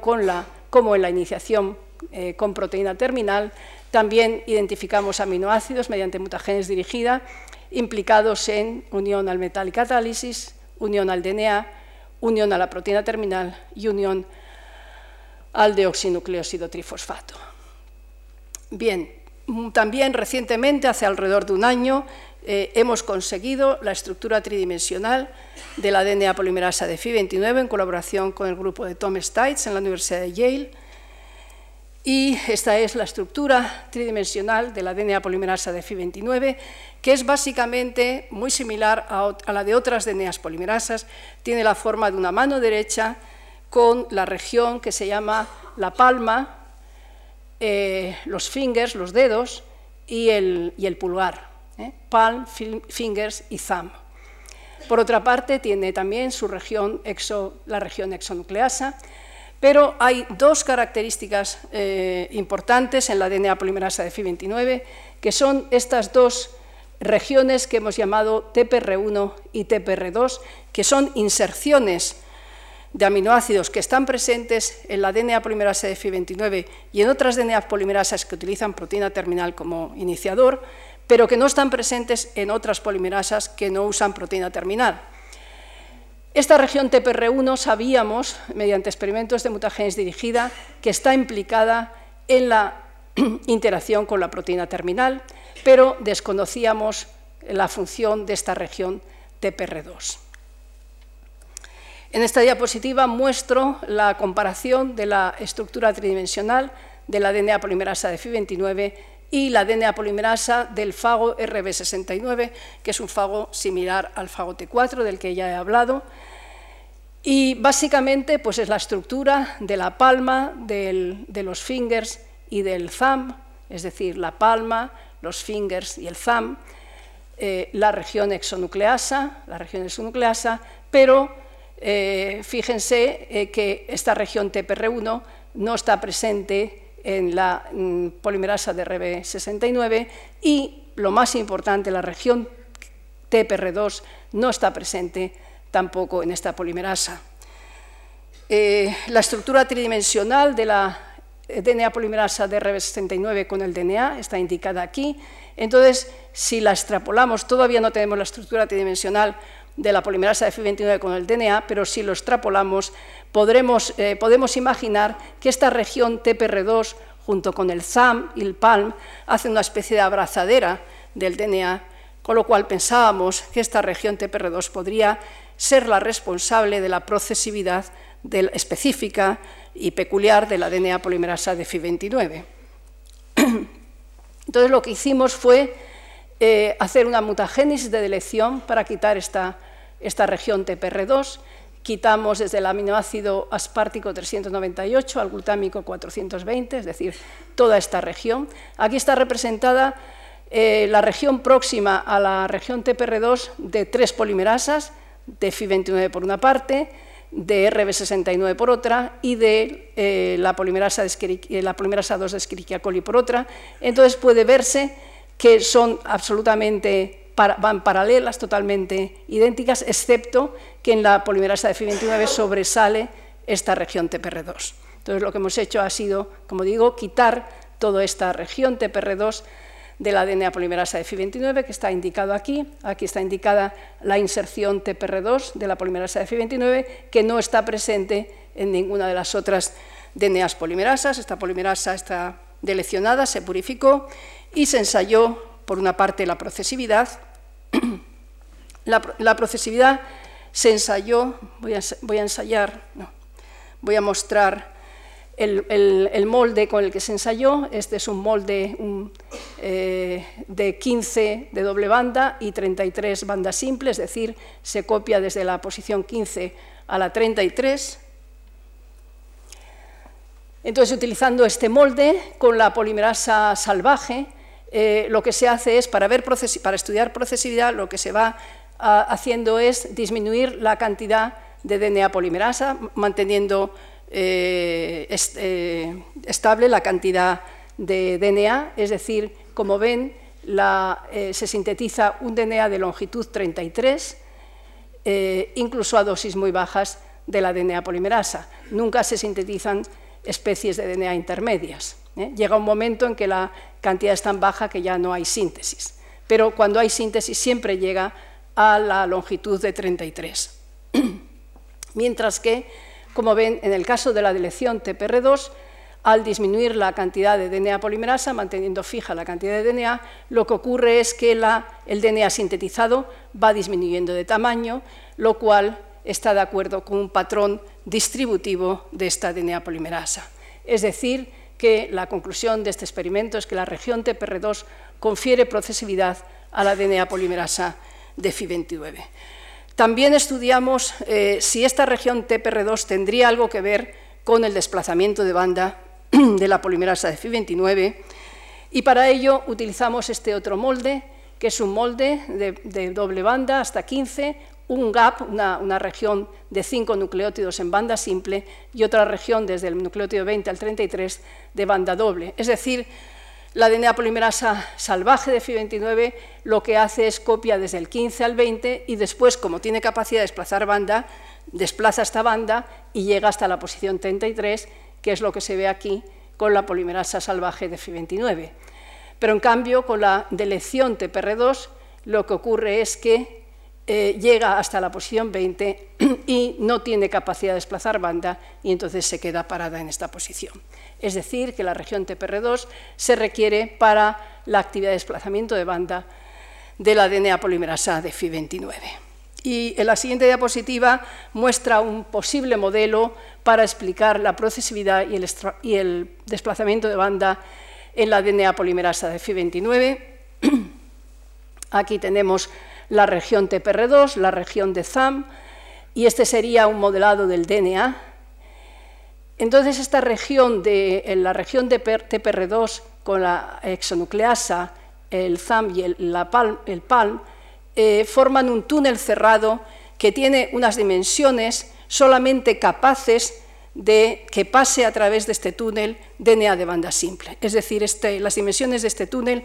Speaker 2: como en la iniciación eh, con proteína terminal. También identificamos aminoácidos mediante mutagenes dirigida implicados en unión al metal catálisis, unión al DNA, unión a la proteína terminal y unión al deoxinucleósido trifosfato. Bien, también recientemente, hace alrededor de un año, eh, hemos conseguido la estructura tridimensional de la DNA polimerasa de Fi29 en colaboración con el grupo de Tom Stites en la Universidad de Yale. Y esta es la estructura tridimensional de la DNA polimerasa de Fi29, que es básicamente muy similar a, la de otras DNAs polimerasas. Tiene la forma de una mano derecha con la región que se llama la palma, eh, los fingers, los dedos y el, pulgar, ¿eh? palm, fingers y thumb. Por otra parte, tiene también su región la región exonucleasa, pero hay dos características eh, importantes en la DNA polimerasa de Fi29, que son estas dos regiones que hemos llamado TPR1 y TPR2, que son inserciones de aminoácidos que están presentes en la DNA polimerasa de Fi29 y en otras DNA polimerasas que utilizan proteína terminal como iniciador, pero que no están presentes en otras polimerasas que no usan proteína terminal. Esta región TPR1 sabíamos, mediante experimentos de mutagenes dirigida, que está implicada en la <clears throat> interacción con la proteína terminal, pero desconocíamos la función de esta región TPR2. En esta diapositiva muestro la comparación de la estructura tridimensional de la DNA polimerasa de Fi29 y la DNA polimerasa del fago RB69, que es un fago similar al fago T4 del que ya he hablado. Y básicamente pues es la estructura de la palma, de los fingers y del thumb, es decir, la palma, los fingers y el thumb, eh, la región exonucleasa, la región exonucleasa, pero eh, fíjense eh, que esta región TPR1 no está presente en la mm, polimerasa de RB69 y, lo más importante, la región TPR2 no está presente tampoco en esta polimerasa. Eh, la estructura tridimensional de la DNA polimerasa de RB69 con el DNA está indicada aquí. Entonces, si la extrapolamos, todavía no tenemos la estructura tridimensional de la polimerasa de Fi29 con el DNA, pero si lo extrapolamos, eh, podemos imaginar que esta región TPR2, junto con el ZAM y el PALM, hace una especie de abrazadera del DNA, con lo cual pensábamos que esta región TPR2 podría ser la responsable de la procesividad específica y peculiar de la DNA polimerasa de Fi29. <clears throat> Entonces lo que hicimos fue eh, hacer una mutagénesis de delección para quitar esta, esta región TPR2. Quitamos desde el aminoácido aspartico 398 al glutámico 420, es decir, toda esta región. Aquí está representada eh, la región próxima a la región TPR2 de tres polimerasas, de FI29 por una parte, de RB69 por otra y de eh, la, polimerasa de la polimerasa 2 de Escherichia coli por otra. Entonces puede verse que son absolutamente, van paralelas, totalmente idénticas, excepto que en la polimerasa de Fi29 sobresale esta región TPR2. Entonces lo que hemos hecho ha sido, como digo, quitar toda esta región TPR2 de la DNA polimerasa de FI29, que está indicado aquí. Aquí está indicada la inserción TPR2 de la polimerasa de FI29, que no está presente en ninguna de las otras DNAs polimerasas. Esta polimerasa está deleccionada, se purificó y se ensayó, por una parte, la procesividad. <clears throat> la, procesividad se ensayó, voy a, ensayar, voy a mostrar el, molde con el que se ensayó. Este es un molde eh, de 15 de doble banda y 33 bandas simples, es decir, se copia desde la posición 15 a la 33. Entonces, utilizando este molde con la polimerasa salvaje, eh, lo que se hace es, para, ver para estudiar procesividad, lo que se va haciendo es disminuir la cantidad de DNA polimerasa, manteniendo eh, eh, estable la cantidad de DNA, es decir, como ven, eh, se sintetiza un DNA de longitud 33, incluso a dosis muy bajas de la DNA polimerasa. Nunca se sintetizan especies de DNA intermedias. Llega un momento en que la cantidad es tan baja que ya no hay síntesis, pero cuando hay síntesis siempre llega a la longitud de 33. <clears throat> Mientras que como ven, en el caso de la delección TPR2, al disminuir la cantidad de DNA polimerasa, manteniendo fija la cantidad de DNA, lo que ocurre es que el DNA sintetizado va disminuyendo de tamaño, lo cual está de acuerdo con un patrón distributivo de esta DNA polimerasa. Es decir, que la conclusión de este experimento es que la región TPR2 confiere procesividad a la DNA polimerasa de FI29. También estudiamos eh, si esta región TPR2 tendría algo que ver con el desplazamiento de banda <clears throat> de la polimerasa de FI29 y para ello utilizamos este otro molde, que es un molde de, doble banda hasta 15, un gap, una, una, región de 5 nucleótidos en banda simple y otra región desde el nucleótido 20 al 33 de banda doble. Es decir, la DNA polimerasa salvaje de FI29 lo que hace es copia desde el 15 al 20 y después, como tiene capacidad de desplazar banda, desplaza esta banda y llega hasta la posición 33, que es lo que se ve aquí con la polimerasa salvaje de FI29. Pero en cambio, con la delección TPR2, lo que ocurre es que eh, llega hasta la posición 20 y no tiene capacidad de desplazar banda y entonces se queda parada en esta posición es decir, que la región TPR2 se requiere para la actividad de desplazamiento de banda de la DNA polimerasa de FI29. Y en la siguiente diapositiva muestra un posible modelo para explicar la procesividad y el, desplazamiento de banda en la DNA polimerasa de FI29. <clears throat> Aquí tenemos la región TPR2, la región de ZAM, y este sería un modelado del DNA entonces, esta región de, en la región de TPR2 con la exonucleasa, el ZAM y el, la PALM, el eh, forman un túnel cerrado que tiene unas dimensiones solamente capaces de que pase a través de este túnel DNA de banda simple. Es decir, este, las dimensiones de este túnel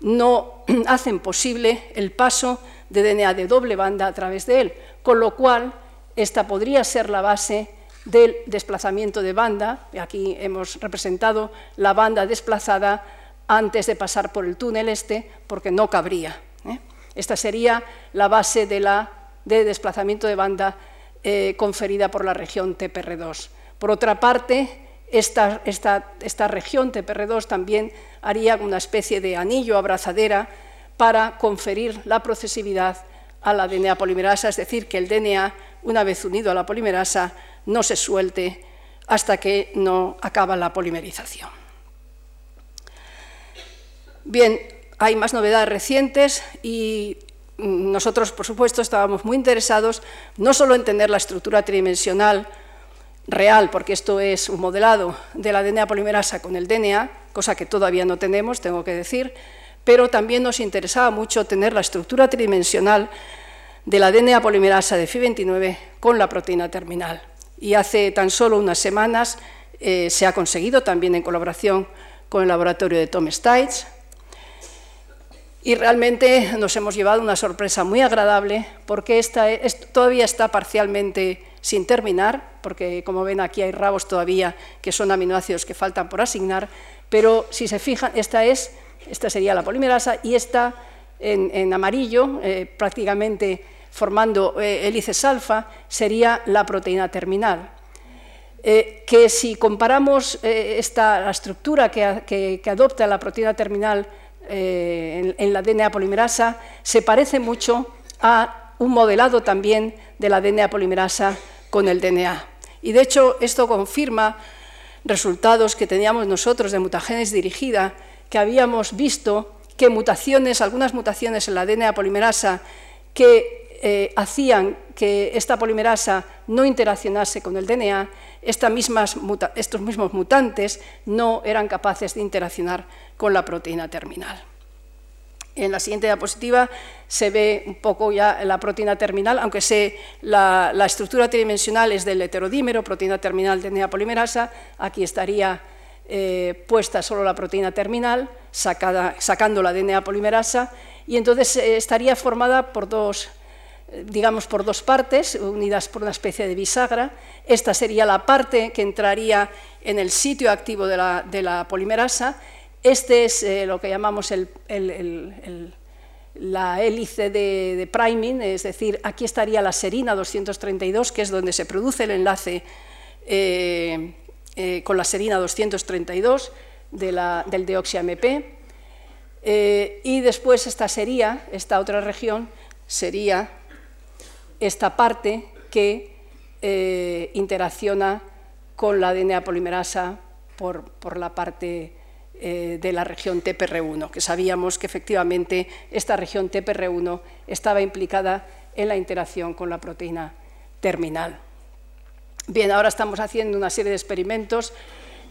Speaker 2: no <clears throat> hacen posible el paso de DNA de doble banda a través de él, con lo cual esta podría ser la base del desplazamiento de banda. Aquí hemos representado la banda desplazada antes de pasar por el túnel este, porque no cabría. ¿eh? Esta sería la base de, la, de desplazamiento de banda eh, conferida por la región TPR2. Por otra parte, esta, esta, esta región TPR2 también haría una especie de anillo abrazadera para conferir la procesividad a la DNA polimerasa, es decir, que el DNA, una vez unido a la polimerasa, no se suelte hasta que no acaba la polimerización. Bien, hay más novedades recientes y nosotros, por supuesto, estábamos muy interesados no solo en tener la estructura tridimensional real, porque esto es un modelado de la DNA polimerasa con el DNA, cosa que todavía no tenemos, tengo que decir, pero también nos interesaba mucho tener la estructura tridimensional de la DNA polimerasa de FI29 con la proteína terminal. Y hace tan solo unas semanas eh, se ha conseguido también en colaboración con el laboratorio de Tom Stites. Y realmente nos hemos llevado una sorpresa muy agradable porque esta todavía está parcialmente sin terminar, porque como ven aquí hay rabos todavía que son aminoácidos que faltan por asignar, pero si se fijan, esta es esta sería la polimerasa, y esta en, amarillo, eh, prácticamente formando eh, hélices alfa, sería la proteína terminal. Eh, que si comparamos esta, la estructura que, adopta la proteína terminal en, en, la DNA polimerasa, se parece mucho a un modelado también de la DNA polimerasa con el DNA. Y de hecho esto confirma resultados que teníamos nosotros de mutagénesis dirigida, que habíamos visto que mutaciones, algunas mutaciones en la DNA polimerasa que eh, hacían que esta polimerasa no interaccionase con el DNA, estos mismos mutantes no eran capaces de interaccionar con la proteína terminal. En la siguiente diapositiva se ve un poco ya la proteína terminal, aunque sé la, la estructura tridimensional es del heterodímero, proteína terminal DNA polimerasa, aquí estaría eh, puesta solo la proteína terminal, sacando la DNA polimerasa, y entonces eh, estaría formada por dos, eh, digamos, por dos partes, unidas por una especie de bisagra. Esta sería la parte que entraría en el sitio activo de la, polimerasa. Este es lo que llamamos la hélice de, priming, es decir, aquí estaría la serina 232, que es donde se produce el enlace eh, con la serina 232 del deoxi-AMP. Eh, y después esta sería, esta otra región, sería esta parte que eh, interacciona con la DNA polimerasa por, la parte de la región TPR1, que sabíamos que efectivamente esta región TPR1 estaba implicada en la interacción con la proteína terminal. Bien, ahora estamos haciendo una serie de experimentos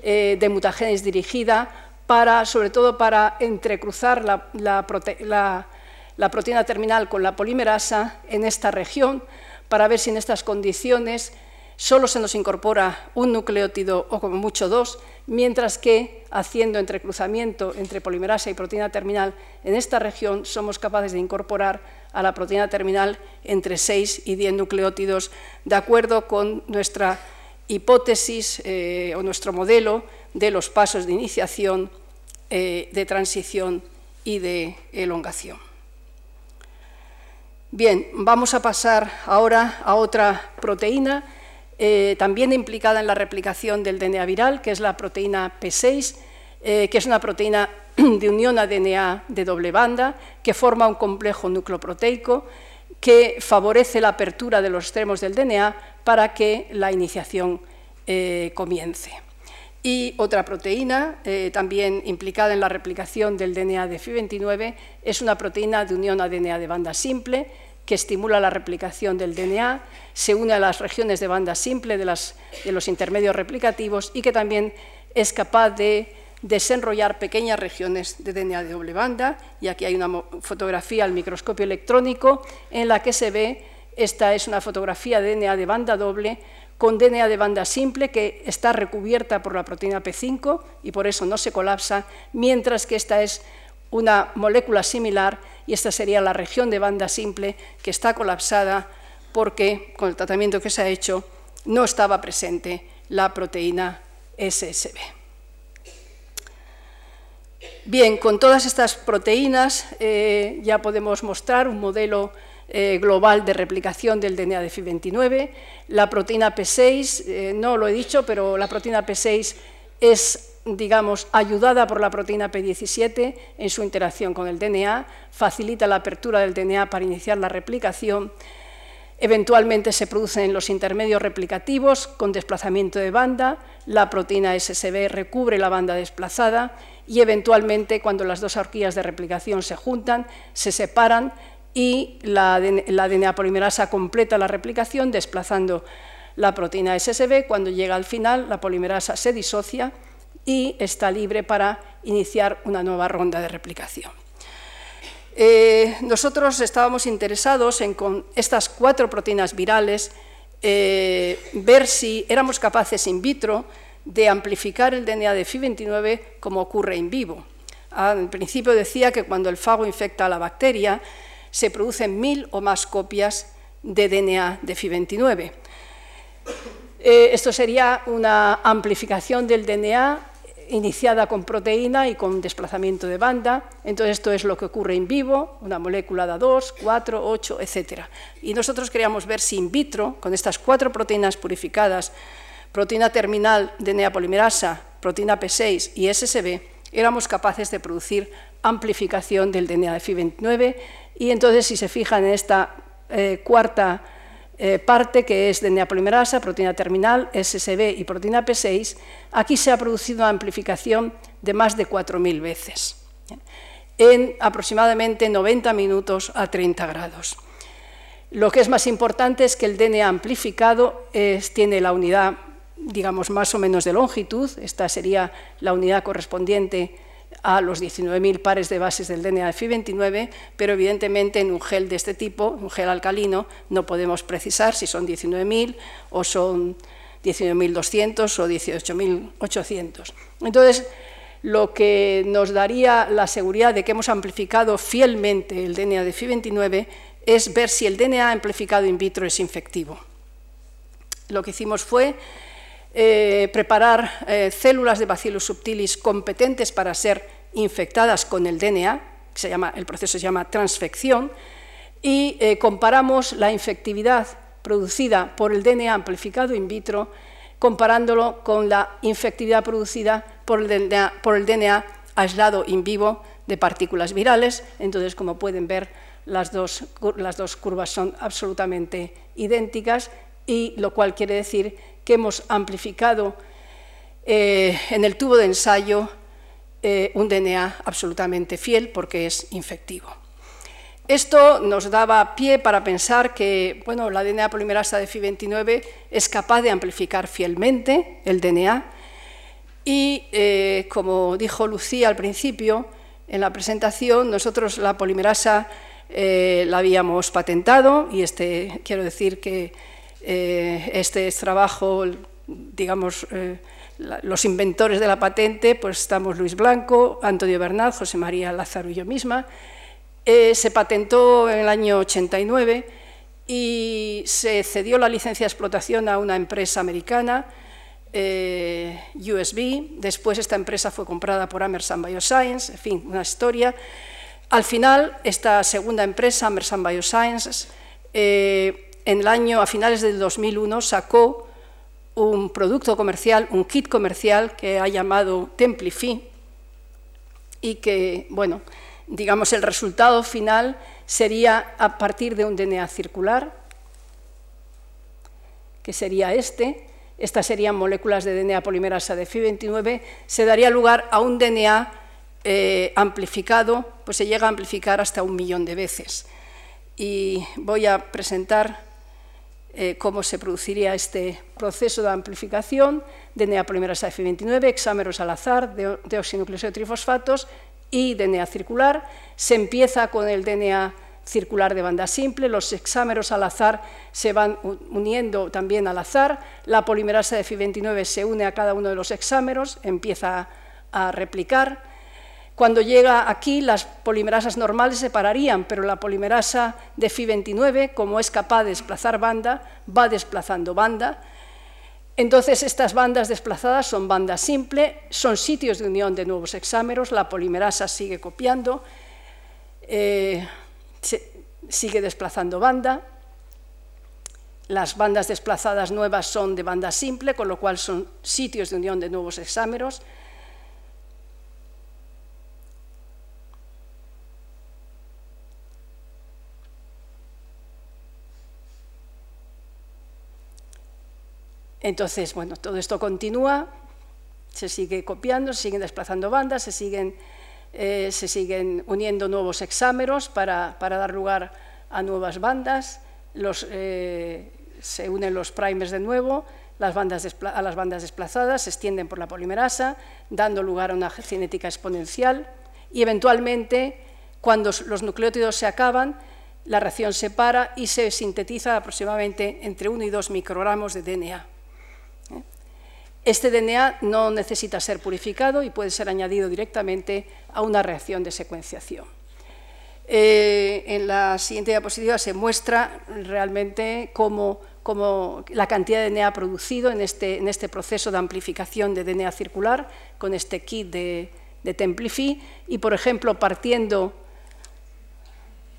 Speaker 2: eh, de mutagénesis dirigida, para, sobre todo para entrecruzar la, proteína terminal con la polimerasa en esta región, para ver si en estas condiciones solo se nos incorpora un nucleótido o como mucho dos, mientras que haciendo entrecruzamiento entre polimerasa y proteína terminal en esta región somos capaces de incorporar a la proteína terminal entre 6 y 10 nucleótidos, de acuerdo con nuestra hipótesis eh, o nuestro modelo de los pasos de iniciación, eh, de transición y de elongación. Bien, vamos a pasar ahora a otra proteína, eh, también implicada en la replicación del DNA viral, que es la proteína P6, que es una proteína <clears throat> de unión a DNA de doble banda que forma un complejo nucleoproteico que favorece la apertura de los extremos del DNA para que la iniciación eh, comience. Y otra proteína, eh, también implicada en la replicación del DNA de FI29, es una proteína de unión a DNA de banda simple que estimula la replicación del DNA, se une a las regiones de banda simple de los intermedios replicativos y que también es capaz de desenrollar pequeñas regiones de DNA de doble banda, y aquí hay una fotografía al microscopio electrónico en la que se ve, esta es una fotografía de DNA de banda doble con DNA de banda simple que está recubierta por la proteína P5 y por eso no se colapsa, mientras que esta es una molécula similar y esta sería la región de banda simple que está colapsada porque con el tratamiento que se ha hecho no estaba presente la proteína SSB. Bien, con todas estas proteínas eh, ya podemos mostrar un modelo eh, global de replicación del DNA de FI29. La proteína P6, eh, no lo he dicho, pero la proteína P6 es digamos, ayudada por la proteína P17 en su interacción con el DNA, facilita la apertura del DNA para iniciar la replicación Eventualmente se producen los intermedios replicativos con desplazamiento de banda, la proteína SSB recubre la banda desplazada y eventualmente cuando las dos horquillas de replicación se juntan, se separan y la, DNA polimerasa completa la replicación desplazando la proteína SSB. Cuando llega al final, la polimerasa se disocia y está libre para iniciar una nueva ronda de replicación. Eh, nosotros estábamos interesados en con estas cuatro proteínas virales eh, ver si éramos capaces in vitro de amplificar el DNA de FI29 como ocurre en vivo. Al principio decía que cuando el fago infecta a la bacteria se producen mil o más copias de DNA de FI29. Eh, esto sería una amplificación del DNA iniciada con proteína y con desplazamiento de banda. Entonces, esto es lo que ocurre en vivo, una molécula da 2, 4, 8, etc. Y nosotros queríamos ver si in vitro, con estas cuatro proteínas purificadas, proteína terminal DNA polimerasa, proteína P6 y SSB, éramos capaces de producir amplificación del DNA de FI29 y entonces, si se fijan en esta eh, cuarta eh, parte, que es DNA polimerasa, proteína terminal, SSB y proteína P6, aquí se ha producido una amplificación de más de 4.000 veces, en aproximadamente 90 minutos a 30 grados. Lo que es más importante es que el DNA amplificado tiene la unidad, digamos, más o menos de longitud, esta sería la unidad correspondiente a los 19.000 pares de bases del DNA de FI29, pero evidentemente en un gel de este tipo, un gel alcalino, no podemos precisar si son 19.000 o son 19.200 o 18.800. Entonces, lo que nos daría la seguridad de que hemos amplificado fielmente el DNA de FI29 es ver si el DNA amplificado in vitro es infectivo. Lo que hicimos fue eh, preparar eh, células de Bacillus subtilis competentes para ser infectadas con el DNA, se llama, el proceso se llama transfección, y eh, comparamos la infectividad producida por el DNA amplificado in vitro comparándolo con la infectividad producida por el DNA, por el DNA aislado in vivo de partículas virales. Entonces, como pueden ver, las dos, las dos curvas son absolutamente idénticas y lo cual quiere decir que hemos amplificado eh, en el tubo de ensayo eh, un DNA absolutamente fiel porque es infectivo. Esto nos daba pie para pensar que bueno, la DNA polimerasa de FI29 es capaz de amplificar fielmente el DNA y, eh, como dijo Lucía al principio, en la presentación, nosotros la polimerasa la habíamos patentado y este, quiero decir que eh, este trabajo, digamos, eh, los inventores de la patente, pues estamos Luis Blanco, Antonio Bernal, José María Lázaro y yo misma. Eh, se patentó en el año 89 y se cedió la licencia de explotación a una empresa americana, USB. Después esta empresa fue comprada por Amersan Bioscience, en fin, una historia. Al final, esta segunda empresa, Amersan Biosciences, en el año, a finales del 2001, sacó un producto comercial, un kit comercial que ha llamado Templify y que, bueno, digamos, el resultado final sería a partir de un DNA circular, que sería este, estas serían moléculas de DNA polimerasa de FI29, se daría lugar a un DNA eh, amplificado, pues se llega a amplificar hasta un millón de veces. Y voy a presentar eh, cómo se produciría este proceso de amplificación DNA polimerasa F29, hexámeros al azar, de, de trifosfatos y DNA circular. Se empieza con el DNA circular de banda simple, los hexámeros al azar se van uniendo también al azar, la polimerasa de F29 se une a cada uno de los hexámeros, empieza a replicar, cuando llega aquí, las polimerasas normales se pararían, pero la polimerasa de Fi29, como es capaz de desplazar banda, va desplazando banda. Entonces, estas bandas desplazadas son bandas simple, son sitios de unión de nuevos hexámeros, la polimerasa sigue copiando, eh, sigue desplazando banda. Las bandas desplazadas nuevas son de banda simple, con lo cual son sitios de unión de nuevos hexámeros. Entonces, bueno, todo esto continúa, se sigue copiando, se siguen desplazando bandas, se siguen, eh, se siguen uniendo nuevos hexámeros para, dar lugar a nuevas bandas, eh, se unen los primers de nuevo, las bandas a las bandas desplazadas se extienden por la polimerasa, dando lugar a una cinética exponencial y eventualmente, cuando los nucleótidos se acaban, la reacción se para y se sintetiza aproximadamente entre 1 y 2 microgramos de DNA. Este DNA no necesita ser purificado y puede ser añadido directamente a una reacción de secuenciación. Eh, en la siguiente diapositiva se muestra realmente cómo, la cantidad de DNA producido en este, en este, proceso de amplificación de DNA circular con este kit de, de Templify y, por ejemplo, partiendo,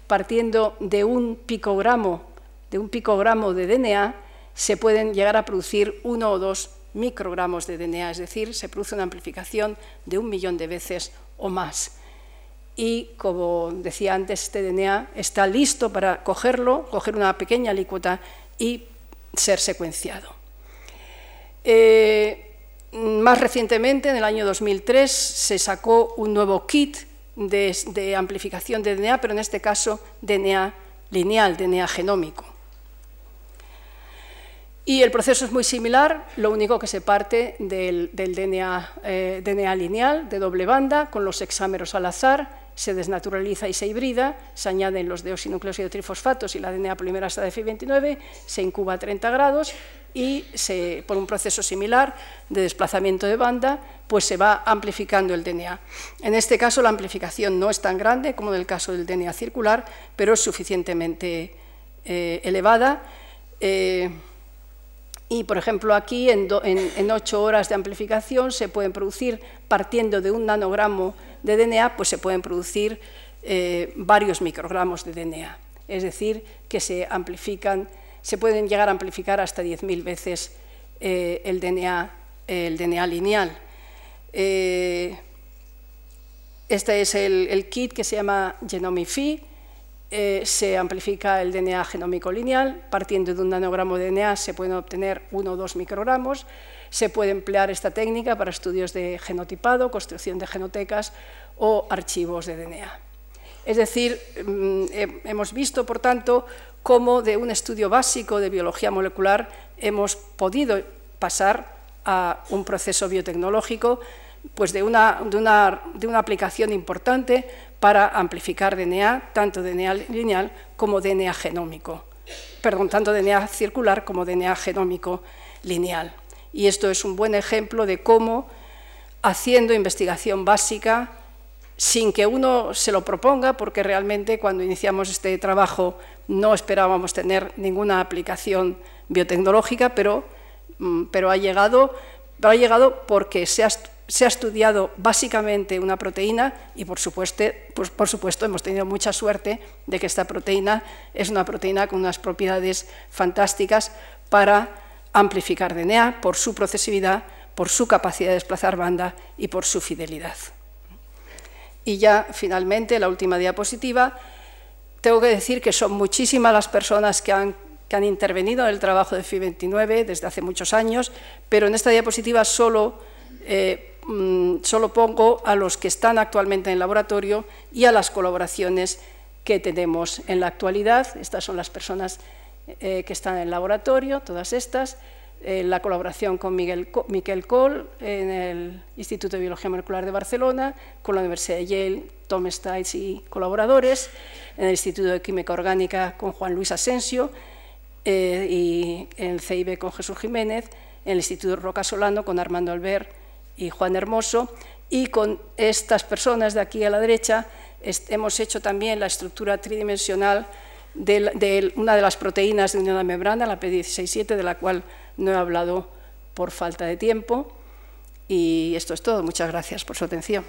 Speaker 2: partiendo de un picogramo de un picogramo de DNA se pueden llegar a producir uno o dos microgramos de DNA, es decir, se produce una amplificación de un millón de veces o más. Y como decía antes, este DNA está listo para cogerlo, coger una pequeña alícuota y ser secuenciado. Eh, más recientemente, en el año 2003, se sacó un nuevo kit de, de amplificación de DNA, pero en este caso DNA lineal, DNA genómico. Y el proceso es muy similar, lo único que se parte del, DNA, eh, lineal de doble banda con los hexámeros al azar, se desnaturaliza y se hibrida, se añaden los deoxinucleósidos trifosfatos y la DNA polimerasa de FI29, se incuba a 30 grados y se, por un proceso similar de desplazamiento de banda, pues se va amplificando el DNA. En este caso la amplificación no es tan grande como en el caso del DNA circular, pero es suficientemente eh, elevada. Eh, y, por ejemplo, aquí en, ocho horas de amplificación se pueden producir, partiendo de un nanogramo de DNA, pues se pueden producir eh, varios microgramos de DNA. Es decir, que se amplifican, se pueden llegar a amplificar hasta 10.000 veces eh, el, DNA, el DNA lineal. Eh, este es el, el, kit que se llama Genomify, eh, se amplifica el DNA genómico lineal, partiendo de un nanogramo de DNA se pueden obtener uno o dos microgramos, se puede emplear esta técnica para estudios de genotipado, construcción de genotecas o archivos de DNA. Es decir, mm, hemos visto, por tanto, cómo de un estudio básico de biología molecular hemos podido pasar a un proceso biotecnológico pues de, una, de, una, de una aplicación importante para amplificar DNA, tanto DNA lineal como DNA genómico, perdón, tanto DNA circular como DNA genómico lineal. Y esto es un buen ejemplo de cómo, haciendo investigación básica, sin que uno se lo proponga, porque realmente cuando iniciamos este trabajo no esperábamos tener ninguna aplicación biotecnológica, pero, mm, pero ha, llegado, ha llegado porque se ha se ha estudiado básicamente una proteína y por supuesto, pues, por supuesto hemos tenido mucha suerte de que esta proteína es una proteína con unas propiedades fantásticas para amplificar DNA por su procesividad, por su capacidad de desplazar banda y por su fidelidad. Y ya finalmente, la última diapositiva, tengo que decir que son muchísimas las personas que han, intervenido en el trabajo de FI29 desde hace muchos años, pero en esta diapositiva solo eh, Mm, solo pongo a los que están actualmente en el laboratorio y a las colaboraciones que tenemos en la actualidad. Estas son las personas eh, que están en el laboratorio, todas estas. Eh, la colaboración con Miguel, Miquel Cole en el Instituto de Biología Molecular de Barcelona, con la Universidad de Yale, Tom Stites y colaboradores, en el Instituto de Química Orgánica con Juan Luis Asensio eh, y en el CIB con Jesús Jiménez, en el Instituto Roca Solano con Armando Albert y Juan Hermoso, y con estas personas de aquí a la derecha hemos hecho también la estructura tridimensional de, una de las proteínas de unión de membrana, la P167, de la cual no he hablado por falta de tiempo. Y esto es todo. Muchas gracias por su atención.